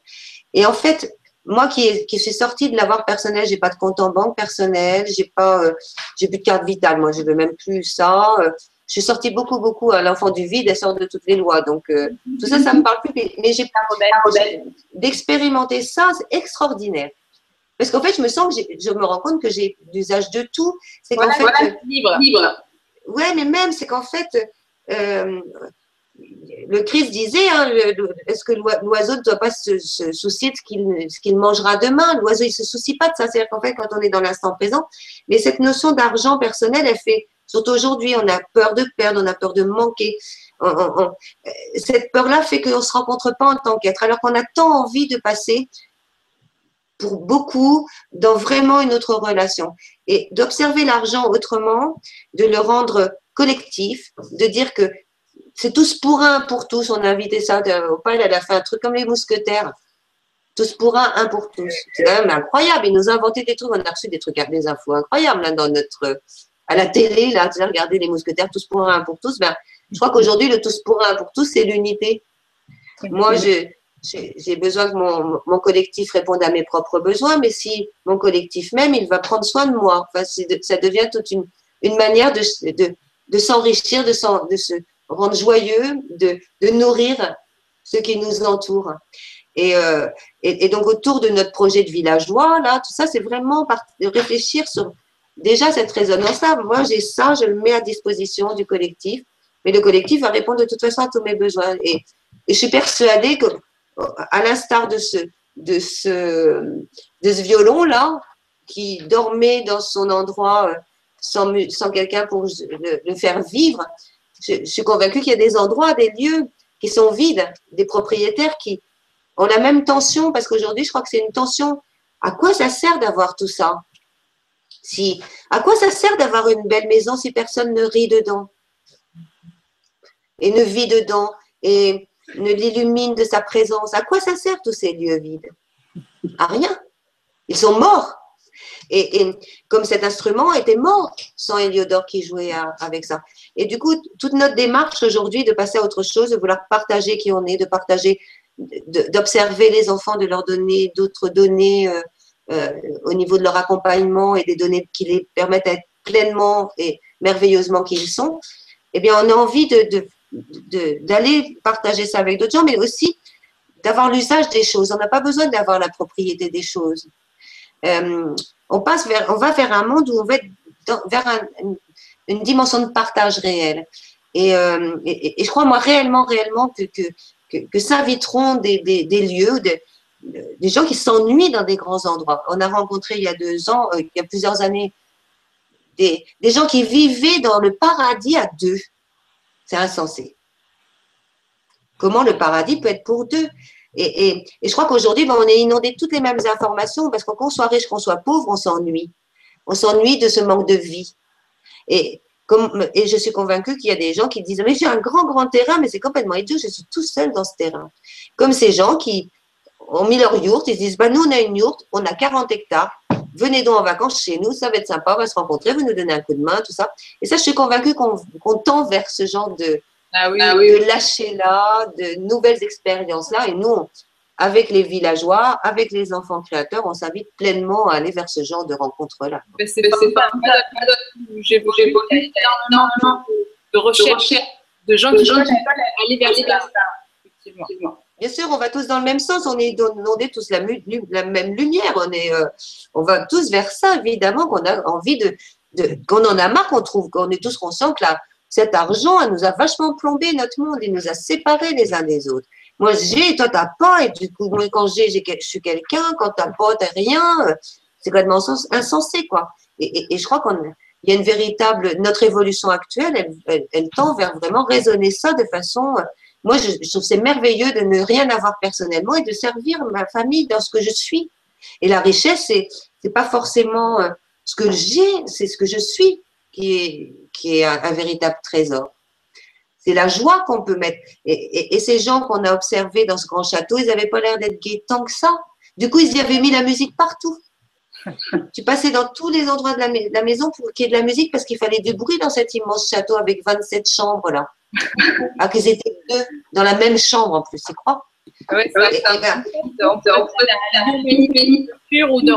Speaker 1: Et en fait, moi qui, qui suis sortie de l'avoir personnel, j'ai pas de compte en banque personnel, j'ai pas, euh, j'ai plus de carte vitale, moi je veux même plus ça. Euh, je suis sortie beaucoup, beaucoup à l'enfant du vide, elle sort de toutes les lois. Donc, euh, tout ça, ça me parle plus. Mais j'ai pas d'expérimenter ça, c'est extraordinaire. Parce qu'en fait, je me sens que je me rends compte que j'ai l'usage de tout.
Speaker 4: C'est qu'en fait. Voilà, libre.
Speaker 1: Ouais, mais même, c'est qu'en fait, euh, le Christ disait hein, est-ce que l'oiseau ne doit pas se, soucier de ce qu'il mangera demain? L'oiseau, il ne se soucie pas de ça. C'est-à-dire qu'en fait, quand on est dans l'instant présent, mais cette notion d'argent personnel, elle fait, surtout aujourd'hui, on a peur de perdre, on a peur de manquer. cette peur-là fait qu'on ne se rencontre pas en tant qu'être, alors qu'on a tant envie de passer pour beaucoup dans vraiment une autre relation. Et d'observer l'argent autrement, de le rendre collectif, de dire que c'est tous pour un, pour tous. On a invité ça au PAL, elle a fait un truc comme les mousquetaires. Tous pour un, un pour tous. C'est quand même incroyable. Il nous a inventé des trucs. On a reçu des trucs, des infos incroyables là, dans notre, à la télé. Là, tu regardez les mousquetaires, tous pour un, un pour tous. Ben, je crois qu'aujourd'hui, le tous pour un, pour tous, c'est l'unité. Moi, je, j'ai besoin que mon, mon, collectif réponde à mes propres besoins, mais si mon collectif même, il va prendre soin de moi. Enfin, ça devient toute une, une manière de, de, de s'enrichir, de, de, se rendre joyeux, de, de nourrir ceux qui nous entourent. Et, euh, et, et, donc autour de notre projet de villageois, là, tout ça, c'est vraiment de réfléchir sur déjà cette résonance-là. Moi, j'ai ça, je le mets à disposition du collectif, mais le collectif va répondre de toute façon à tous mes besoins. Et, et je suis persuadée que à l'instar de ce, de ce, de ce violon-là, qui dormait dans son endroit euh, sans, sans quelqu'un pour le, faire vivre, je, suis convaincue qu'il y a des endroits, des lieux qui sont vides, des propriétaires qui ont la même tension, parce qu'aujourd'hui, je crois que c'est une tension. À quoi ça sert d'avoir tout ça? Si, À quoi ça sert d'avoir une belle maison si personne ne rit dedans et ne vit dedans? Et ne l'illumine de sa présence. À quoi ça sert tous ces lieux vides? À rien. Ils sont morts. Et, comme cet instrument était mort sans Héliodore qui jouait avec ça. Et du coup, toute notre démarche aujourd'hui de passer à autre chose, de vouloir partager qui on est, de partager, d'observer les enfants, de leur donner d'autres données euh, euh, au niveau de leur accompagnement et des données qui les permettent d'être pleinement et merveilleusement qui ils sont, eh bien, on a envie de d'aller partager ça avec d'autres gens, mais aussi d'avoir l'usage des choses. On n'a pas besoin d'avoir la propriété des choses. Euh, on passe vers, on va vers un monde où on va vers une dimension de partage réel. Euh, et, et, je crois moi réellement, réellement que, que, que, s'inviteront des, des, des, lieux, des, des gens qui s'ennuient dans des grands endroits. On a rencontré il y a deux ans, euh, il y a plusieurs années, des, des gens qui vivaient dans le paradis à deux. C'est insensé. Comment le paradis peut être pour deux et, je crois qu'aujourd'hui, ben, on est inondé de toutes les mêmes informations parce qu'on soit riche, qu'on soit pauvre, on s'ennuie. On s'ennuie de ce manque de vie. Et, comme, et je suis convaincue qu'il y a des gens qui disent Mais j'ai un grand, grand terrain, mais c'est complètement idiot, je suis tout seul dans ce terrain. Comme ces gens qui ont mis leur yourte, ils se disent, bah, nous, on a une yourte, on a 40 hectares, venez donc en vacances chez nous, ça va être sympa, on va se rencontrer, vous nous donnez un coup de main, tout ça. Et ça, je suis convaincue qu'on tend vers ce genre de,
Speaker 4: Ah oui,
Speaker 1: de lâcher-là, de nouvelles expériences-là. Et nous, avec les villageois, avec les enfants créateurs, on s'invite pleinement à aller vers ce genre de rencontres-là.
Speaker 4: Mais c'est pas, pas, j'ai énormément de recherches de gens qui veulent aller vers ça. Effectivement.
Speaker 1: Bien sûr, on va tous dans le même sens, on est, tous la, la même lumière, on, est, euh, on va tous vers ça, évidemment, qu'on a envie de, qu'on en a marre, qu'on trouve, qu'on est tous conscients que là, cet argent, elle nous a vachement plombé notre monde, il nous a séparés les uns des autres. Moi, j'ai, toi, t'as pas, et du coup, moi, quand j'ai, je suis quelqu'un, quand t'as pas, t'as rien, c'est complètement insensé, quoi. Et, et, je crois qu'on il y a une véritable, notre évolution actuelle, elle, elle, elle, tend vers vraiment raisonner ça de façon, moi, je, je trouve c'est merveilleux de ne rien avoir personnellement et de servir ma famille dans ce que je suis. Et la richesse, c'est, c'est pas forcément euh, ce que j'ai, c'est ce que je suis qui est, qui est un, un véritable trésor. C'est la joie qu'on peut mettre. Et, et, et ces gens qu'on a observés dans ce grand château, ils n'avaient pas l'air d'être gays tant que ça. Du coup, ils y avaient mis la musique partout. tu passais dans tous les endroits de la, de la maison pour qu'il y ait de la musique parce qu'il fallait du bruit dans cet immense château avec 27 chambres là. Ah, qu'ils étaient deux dans la même chambre en plus, tu crois?
Speaker 4: Oui, c'est vrai. De ou de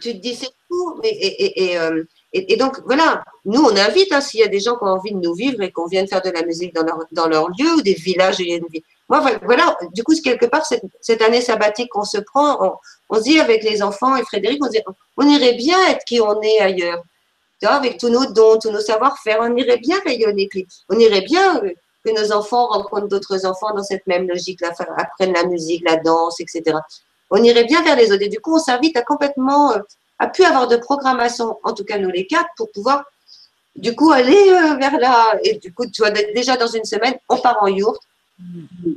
Speaker 1: Tu te dis c'est fou. Et, et, et, euh, et, donc voilà, nous on invite hein, s'il y a des gens qui ont envie de nous vivre et qu'on vienne faire de la musique dans leur, dans leur lieu ou des villages où il y a une vie. Moi, voilà, du coup, quelque part, cette, cette année sabbatique qu'on se prend, on, on, se dit avec les enfants et Frédéric, on, se dit, on irait bien être qui on est ailleurs. Avec tous nos dons, tous nos savoir-faire, on irait bien rayonner. On irait bien que nos enfants rencontrent d'autres enfants dans cette même logique-là, apprennent la musique, la danse, etc. On irait bien vers les autres. Et du coup, on s'invite à complètement, à plus avoir de programmation, en tout cas nous les quatre, pour pouvoir du coup aller vers là. Et du coup, tu vois, déjà dans une semaine, on part en yourte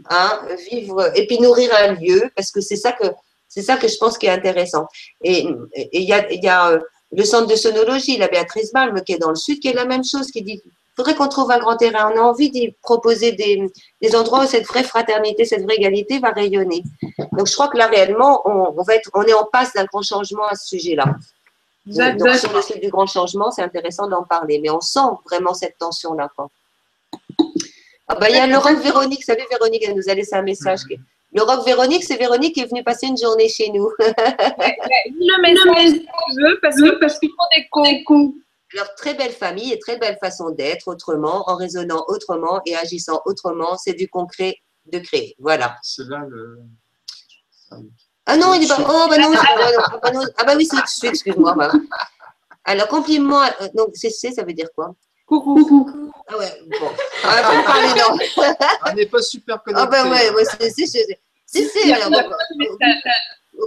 Speaker 1: Hein, vivre et puis nourrir un lieu parce que c'est ça que c'est ça que je pense qui est intéressant. Et il y a le centre de sonologie, la Béatrice Balme, qui est dans le sud, qui est la même chose, qui dit faudrait qu'on trouve un grand terrain. On a envie d'y proposer des, des, endroits où cette vraie fraternité, cette vraie égalité va rayonner. Donc, je crois que là, réellement, on, on va être, on est en passe d'un grand changement à ce sujet-là. Donc, sur le site du grand changement, c'est intéressant d'en parler, mais on sent vraiment cette tension-là. Ah bah, il y a rock Véronique. Savez, Véronique, elle nous a laissé un message. Le rock Véronique, c'est Véronique qui est venue passer une journée chez nous.
Speaker 4: le message, parce que parce qu'ils font des cons.
Speaker 1: Leur très belle famille et très belle façon d'être autrement, en raisonnant autrement et agissant autrement. C'est du concret de créer. Voilà.
Speaker 6: C'est là le.
Speaker 1: Ah non, il est pas. Oh, bah non, ah, bah, non. ah bah oui, c'est au-dessus, excuse-moi. Bah. Alors, compliment. Donc, c'est ça veut dire quoi?
Speaker 4: Coucou.
Speaker 1: Ah ouais, bon. Parler, non.
Speaker 6: On n'est pas super connectés.
Speaker 1: Ah ben ouais, ouais c'est, c'est, c'est, alors,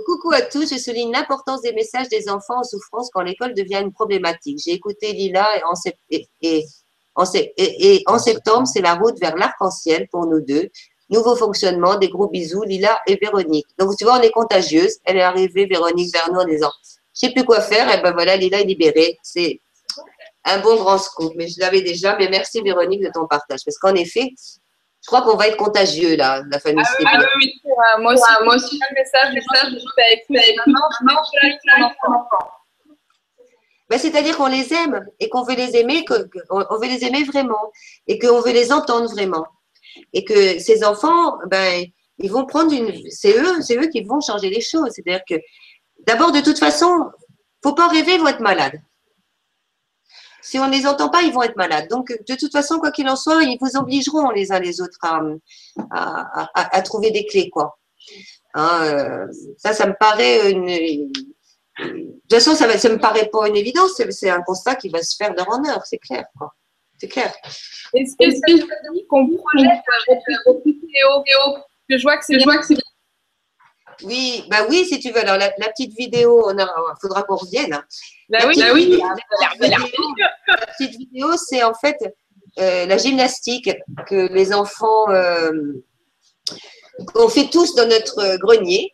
Speaker 1: Coucou à tous, je souligne l'importance des messages des enfants en souffrance quand l'école devient une problématique. J'ai écouté Lila et en, et, et, en, et, en septembre, c'est la route vers l'arc-en-ciel pour nous deux. Nouveau fonctionnement, des gros bisous, Lila et Véronique. Donc, tu vois, on est contagieuse. Elle est arrivée, Véronique, vers nous en disant, je sais plus quoi faire. Et ben voilà, Lila est libérée. C'est, un bon grand scoop. Mais je l'avais déjà. Mais merci Véronique de ton partage. Parce qu'en effet, je crois qu'on va être contagieux là, la famille
Speaker 4: ah, ah, oui, oui, moi aussi, moi aussi, un message, message,
Speaker 1: ben, C'est-à-dire qu'on les aime et qu'on veut les aimer, qu'on veut les aimer vraiment et qu'on veut les entendre vraiment. Et que ces enfants, ben, ils vont prendre une. C'est eux, c'est eux qui vont changer les choses. C'est-à-dire que, d'abord, de toute façon, faut pas rêver, vont être malades. Si on ne les entend pas, ils vont être malades. Donc, de toute façon, quoi qu'il en soit, ils vous obligeront les uns les autres à, à, à, trouver des clés, quoi. Hein, euh, ça, ça me paraît une. De toute façon, ça, ne me paraît pas une évidence. C'est un constat qui va se faire d'heure en heure, c'est clair, quoi. C'est clair.
Speaker 4: Est-ce que c'est qu'on projette votre vidéo que je vois que c'est
Speaker 1: oui, bah oui, si tu veux. Alors, la, petite vidéo, il faudra qu'on revienne. Hein.
Speaker 4: Bah oui, bah oui.
Speaker 1: La, petite vidéo, c'est en fait euh, la gymnastique que les enfants euh, qu'on fait tous dans notre grenier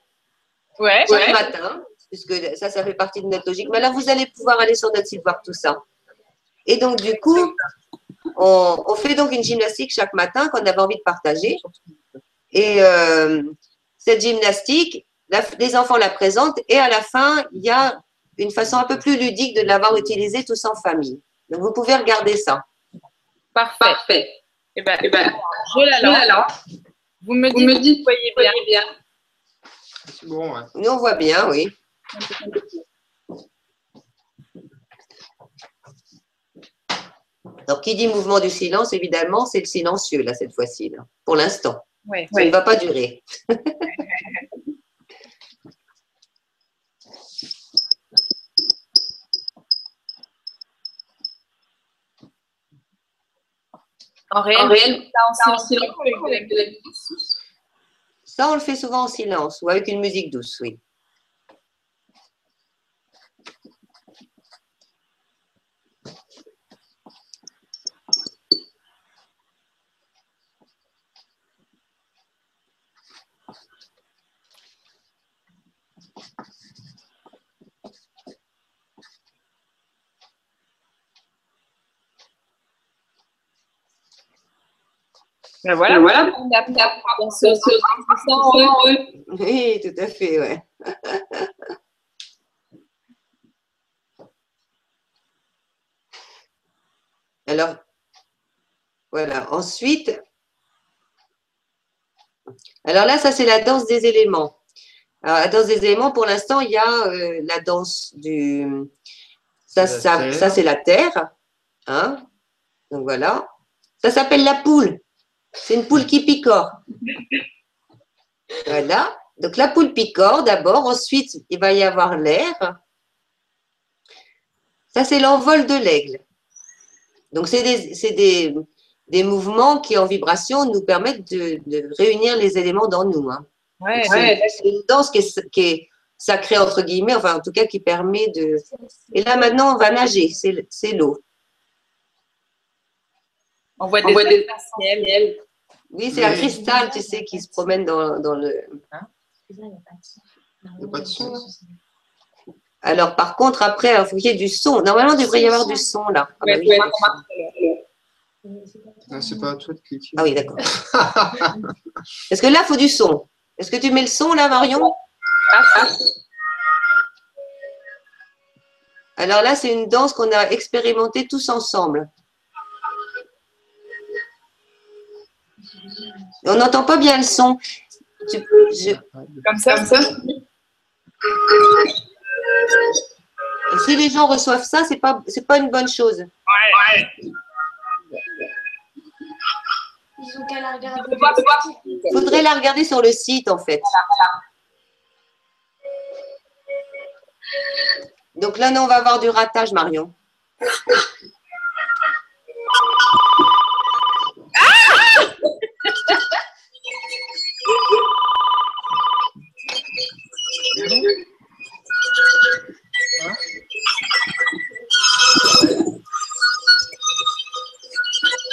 Speaker 4: ouais,
Speaker 1: chaque matin, puisque ça, ça fait partie de notre logique. Mais là, vous allez pouvoir aller sur notre site voir tout ça. Et donc, du coup, on, on fait donc une gymnastique chaque matin qu'on avait envie de partager. Et cette gymnastique, les enfants la présentent et à la fin, il y a une façon un peu plus ludique de l'avoir utilisée tous en famille. Donc, vous pouvez regarder ça.
Speaker 4: Parfait. Parfait. Eh ben, eh ben, je la lance. Vous me dites, vous me dites vous voyez bien. bien.
Speaker 6: C'est bon, ouais.
Speaker 1: Nous, on voit bien, oui. Alors, qui dit mouvement du silence, évidemment, c'est le silencieux, là, cette fois-ci, pour l'instant.
Speaker 4: Ouais,
Speaker 1: ça ne va pas durer.
Speaker 4: En réel, ça, silence,
Speaker 1: ça, on le fait souvent en silence ou avec une musique douce, oui.
Speaker 4: Ben voilà, voilà. On
Speaker 1: Oui, tout à fait, ouais. Alors, voilà. Ensuite, alors là, ça c'est la danse des éléments. Alors, la danse des éléments, pour l'instant, il y a euh, la danse du. Ça, ça, ça c'est la terre. Hein Donc voilà. Ça s'appelle la poule. C'est une poule qui picore. Voilà. Donc la poule picore d'abord, ensuite il va y avoir l'air. Ça c'est l'envol de l'aigle. Donc c'est des, des, mouvements qui en vibration nous permettent de, réunir les éléments dans nous. Hein. c'est une danse qui est, qui est, sacrée entre guillemets, enfin en tout cas qui permet de... Et là maintenant on va nager, c'est l'eau.
Speaker 4: On voit des,
Speaker 1: Oui, c'est un cristal, tu sais, qui se promène dans, dans le. Hein? Il n'y
Speaker 6: a pas de son.
Speaker 1: Alors, par contre, après, il faut qu'il y ait du son. Normalement, il devrait y avoir du son là. Ah, bah
Speaker 6: ah, c'est pas à toi de cliquer.
Speaker 1: Ah oui, d'accord. Est-ce que là, il faut du son? Est-ce que tu mets le son là, Marion? Ah, Alors là, c'est une danse qu'on a expérimentée tous ensemble. On n'entend pas bien le son.
Speaker 4: Comme ça, comme ça.
Speaker 1: si les gens reçoivent ça, c'est pas c'est pas une bonne chose. Ouais,
Speaker 3: Ils ont qu'à la regarder.
Speaker 1: Il faudrait la regarder sur le site en fait. Donc là, nous, on va avoir du ratage, Marion.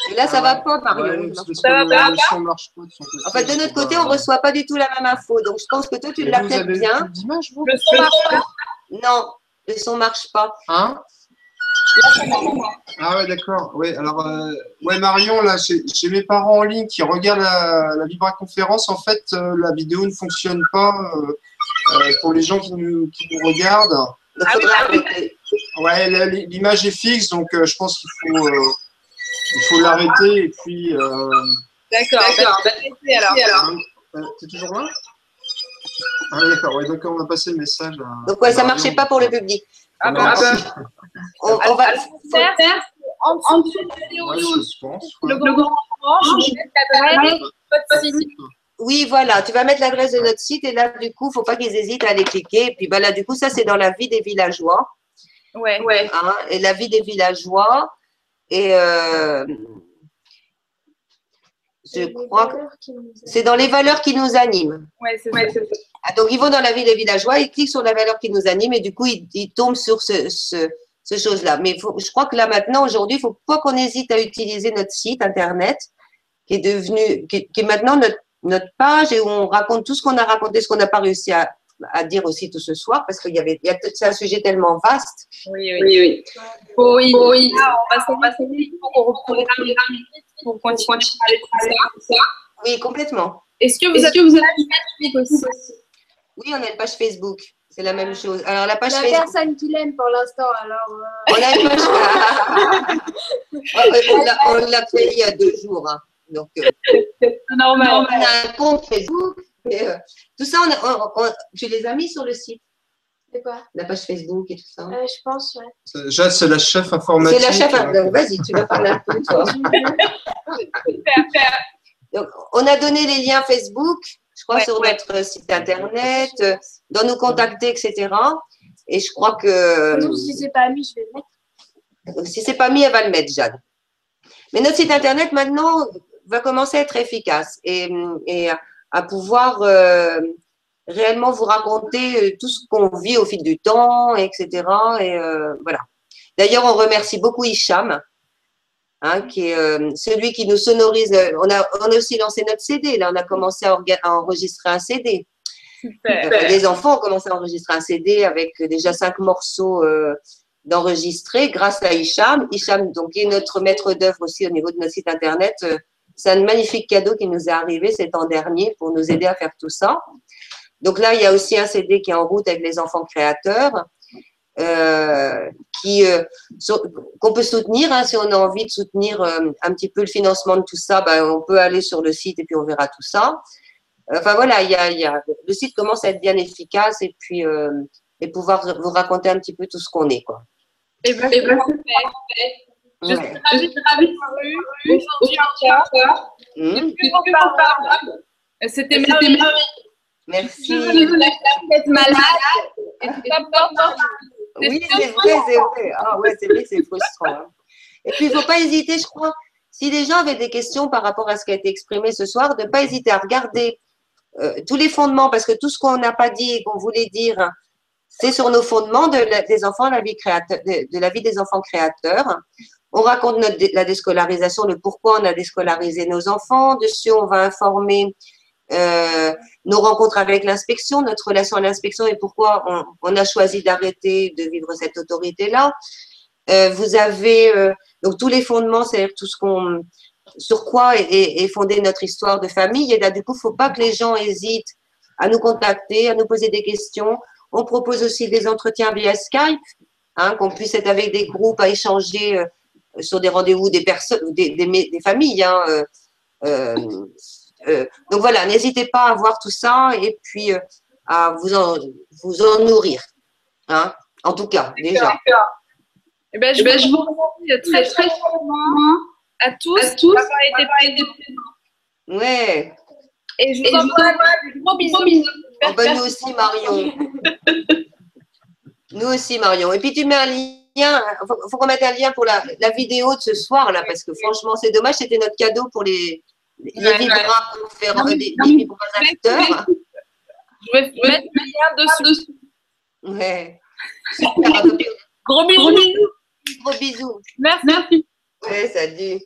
Speaker 1: Et là, ça ne va pas, Marion. ça va pas. En fait, de notre côté, on ne reçoit pas du tout la même info. Donc, je pense que toi, tu l'as peut-être bien.
Speaker 4: Le son marche pas.
Speaker 1: Non, le son marche pas.
Speaker 6: Hein ah ouais, d'accord. Ouais, alors, euh, ouais, Marion, là, chez, mes parents en ligne qui regardent la, la vibra-conférence, en fait, euh, la vidéo ne fonctionne pas euh, pour les gens qui nous, qui nous regardent.
Speaker 1: Ah
Speaker 6: ouais, l'image est fixe, donc je pense qu'il faut, il faut l'arrêter et puis.
Speaker 4: D'accord, d'accord. alors.
Speaker 6: T'es toujours là? Ah d'accord, ouais, donc on va passer le message. À,
Speaker 1: donc ouais, ça marchait pas pour le public.
Speaker 4: Ah bah,
Speaker 1: on, on, va
Speaker 4: faire, faire en dessous de la vidéo. Le grand
Speaker 1: oui, voilà, tu vas mettre l'adresse de notre site et là, du coup, il ne faut pas qu'ils hésitent à aller cliquer. Et puis bah, là, du coup, ça, c'est dans la vie des villageois.
Speaker 4: Ouais, ouais.
Speaker 1: Hein, et la vie des villageois. Et euh, je crois que c'est dans les valeurs qui nous animent.
Speaker 4: Ouais, c'est ça.
Speaker 1: Ah, donc, ils vont dans la vie des villageois, ils cliquent sur la valeur qui nous anime et du coup, ils, tombent sur ce, ce, chose-là. Mais je crois que là, maintenant, aujourd'hui, il ne faut pas qu'on hésite à utiliser notre site Internet qui est devenu, qui, est maintenant notre, notre page et où on raconte tout ce qu'on a raconté, ce qu'on n'a pas réussi à, à dire aussi tout ce soir parce qu'il y avait, c'est un sujet tellement vaste.
Speaker 4: Oui, oui, oui. Oui, oui. Là, on va s'en pour qu'on reprenne pour continuer à parler ça.
Speaker 1: Oui, complètement.
Speaker 4: Est-ce que vous, avez, que vous avez une page Facebook aussi
Speaker 1: Oui, on a une page Facebook. C'est la même chose. Alors, la page
Speaker 3: La
Speaker 1: Facebook.
Speaker 3: personne qui l'aime pour l'instant, alors. euh,
Speaker 1: On a une page. on l'a- on fait il y a deux jours. hein. Donc, euh,
Speaker 4: Normal.
Speaker 1: on a un compte Facebook. mais, euh, tout ça, on a- on- on- tu les as mis sur le site,
Speaker 3: C'est quoi?
Speaker 1: La page Facebook et tout ça.
Speaker 3: Euh, Je pense, ouais.
Speaker 6: Jade, c'est la chef informatique.
Speaker 1: C'est la chef.
Speaker 6: hein.
Speaker 1: donc Vas-y, tu vas parler un peu, toi. Donc, on a donné les liens Facebook, je crois,
Speaker 4: Ouais,
Speaker 1: sur
Speaker 4: ouais.
Speaker 1: notre site internet, dans nous contacter, etc. Et je crois que
Speaker 3: Donc, si c'est pas mis, je vais le mettre.
Speaker 1: donc, si c'est pas mis, elle va le mettre, Jeanne. Mais notre site internet maintenant va commencer à être efficace et, et à, à pouvoir euh, réellement vous raconter euh, tout ce qu'on vit au fil du temps, etc. Et euh, voilà. D'ailleurs, on remercie beaucoup Hicham, hein, qui est euh, celui qui nous sonorise. On a, on a aussi lancé notre CD. Là, on a commencé à, enregistrer un CD.
Speaker 4: Super.
Speaker 1: Les enfants ont commencé à enregistrer un CD avec déjà cinq morceaux d'enregistrer grâce à Hicham. Hicham, donc, est notre maître d'œuvre aussi au niveau de notre site internet. C'est un magnifique cadeau qui nous est arrivé cet an dernier pour nous aider à faire tout ça. Donc là, il y a aussi un CD qui est en route avec les enfants créateurs, euh, qui euh, qu'on peut soutenir. hein, si on a envie de soutenir euh, un petit peu le financement de tout ça, ben, on peut aller sur le site et puis on verra tout ça. Enfin voilà, il y a, le site commence à être bien efficace et puis et pouvoir vous raconter un petit peu tout ce qu'on est.
Speaker 4: Et ben, c'est parfait. Je suis ravie de ravie aujourd'hui encore.
Speaker 1: Mmh.
Speaker 4: C'était merveilleux.
Speaker 1: merci.
Speaker 4: Je vous laisse être malade. Et c'est important.
Speaker 1: Oui, c'est vrai, c'est vrai. Ah ouais, c'est vrai, c'est frustrant. hein. Et puis il faut pas hésiter, je crois. Si les gens avaient des questions par rapport à ce qui a été exprimé ce soir, de ne pas hésiter à regarder euh, tous les fondements, parce que tout ce qu'on n'a pas dit et qu'on voulait dire, c'est sur nos fondements de la- des enfants, la vie de, la vie des enfants créateurs. On raconte la déscolarisation, le pourquoi on a déscolarisé nos enfants. Dessus, on va informer euh, nos rencontres avec l'inspection, notre relation à l'inspection et pourquoi on, a choisi d'arrêter de vivre cette autorité-là. Euh, vous avez euh, donc tous les fondements, c'est-à-dire tout ce qu'on, sur quoi est fondée notre histoire de famille. Et là, du coup, faut pas que les gens hésitent à nous contacter, à nous poser des questions. On propose aussi des entretiens via Skype, hein, qu'on puisse être avec des groupes à échanger euh, sur des rendez-vous des personnes, des, des, des familles. Hein, euh, euh, euh, donc voilà, n'hésitez pas à voir tout ça et puis euh, à vous en, vous en nourrir. Hein, en tout cas, déjà.
Speaker 4: Eh ben, je, vous remercie très très fortement à tous, à tous d'avoir été présents.
Speaker 1: Ouais.
Speaker 4: Et je vous envoie des gros bisous.
Speaker 1: Oh, bah, nous aussi, Marion. nous aussi, Marion. Et puis, tu mets un lien. faut, faut qu'on mette un lien pour la, la vidéo de ce soir, là, parce que franchement, c'est dommage. C'était notre cadeau pour les, les
Speaker 4: Ouais,
Speaker 1: vibras pour faire
Speaker 4: Non, mais-
Speaker 1: les,
Speaker 4: non,
Speaker 1: les
Speaker 4: mais-
Speaker 1: vibras acteurs.
Speaker 4: Je vais mettre le lien dessus.
Speaker 1: Ouais. Super.
Speaker 4: Gros bisous.
Speaker 1: Gros bisous.
Speaker 4: Merci.
Speaker 1: Ouais, salut.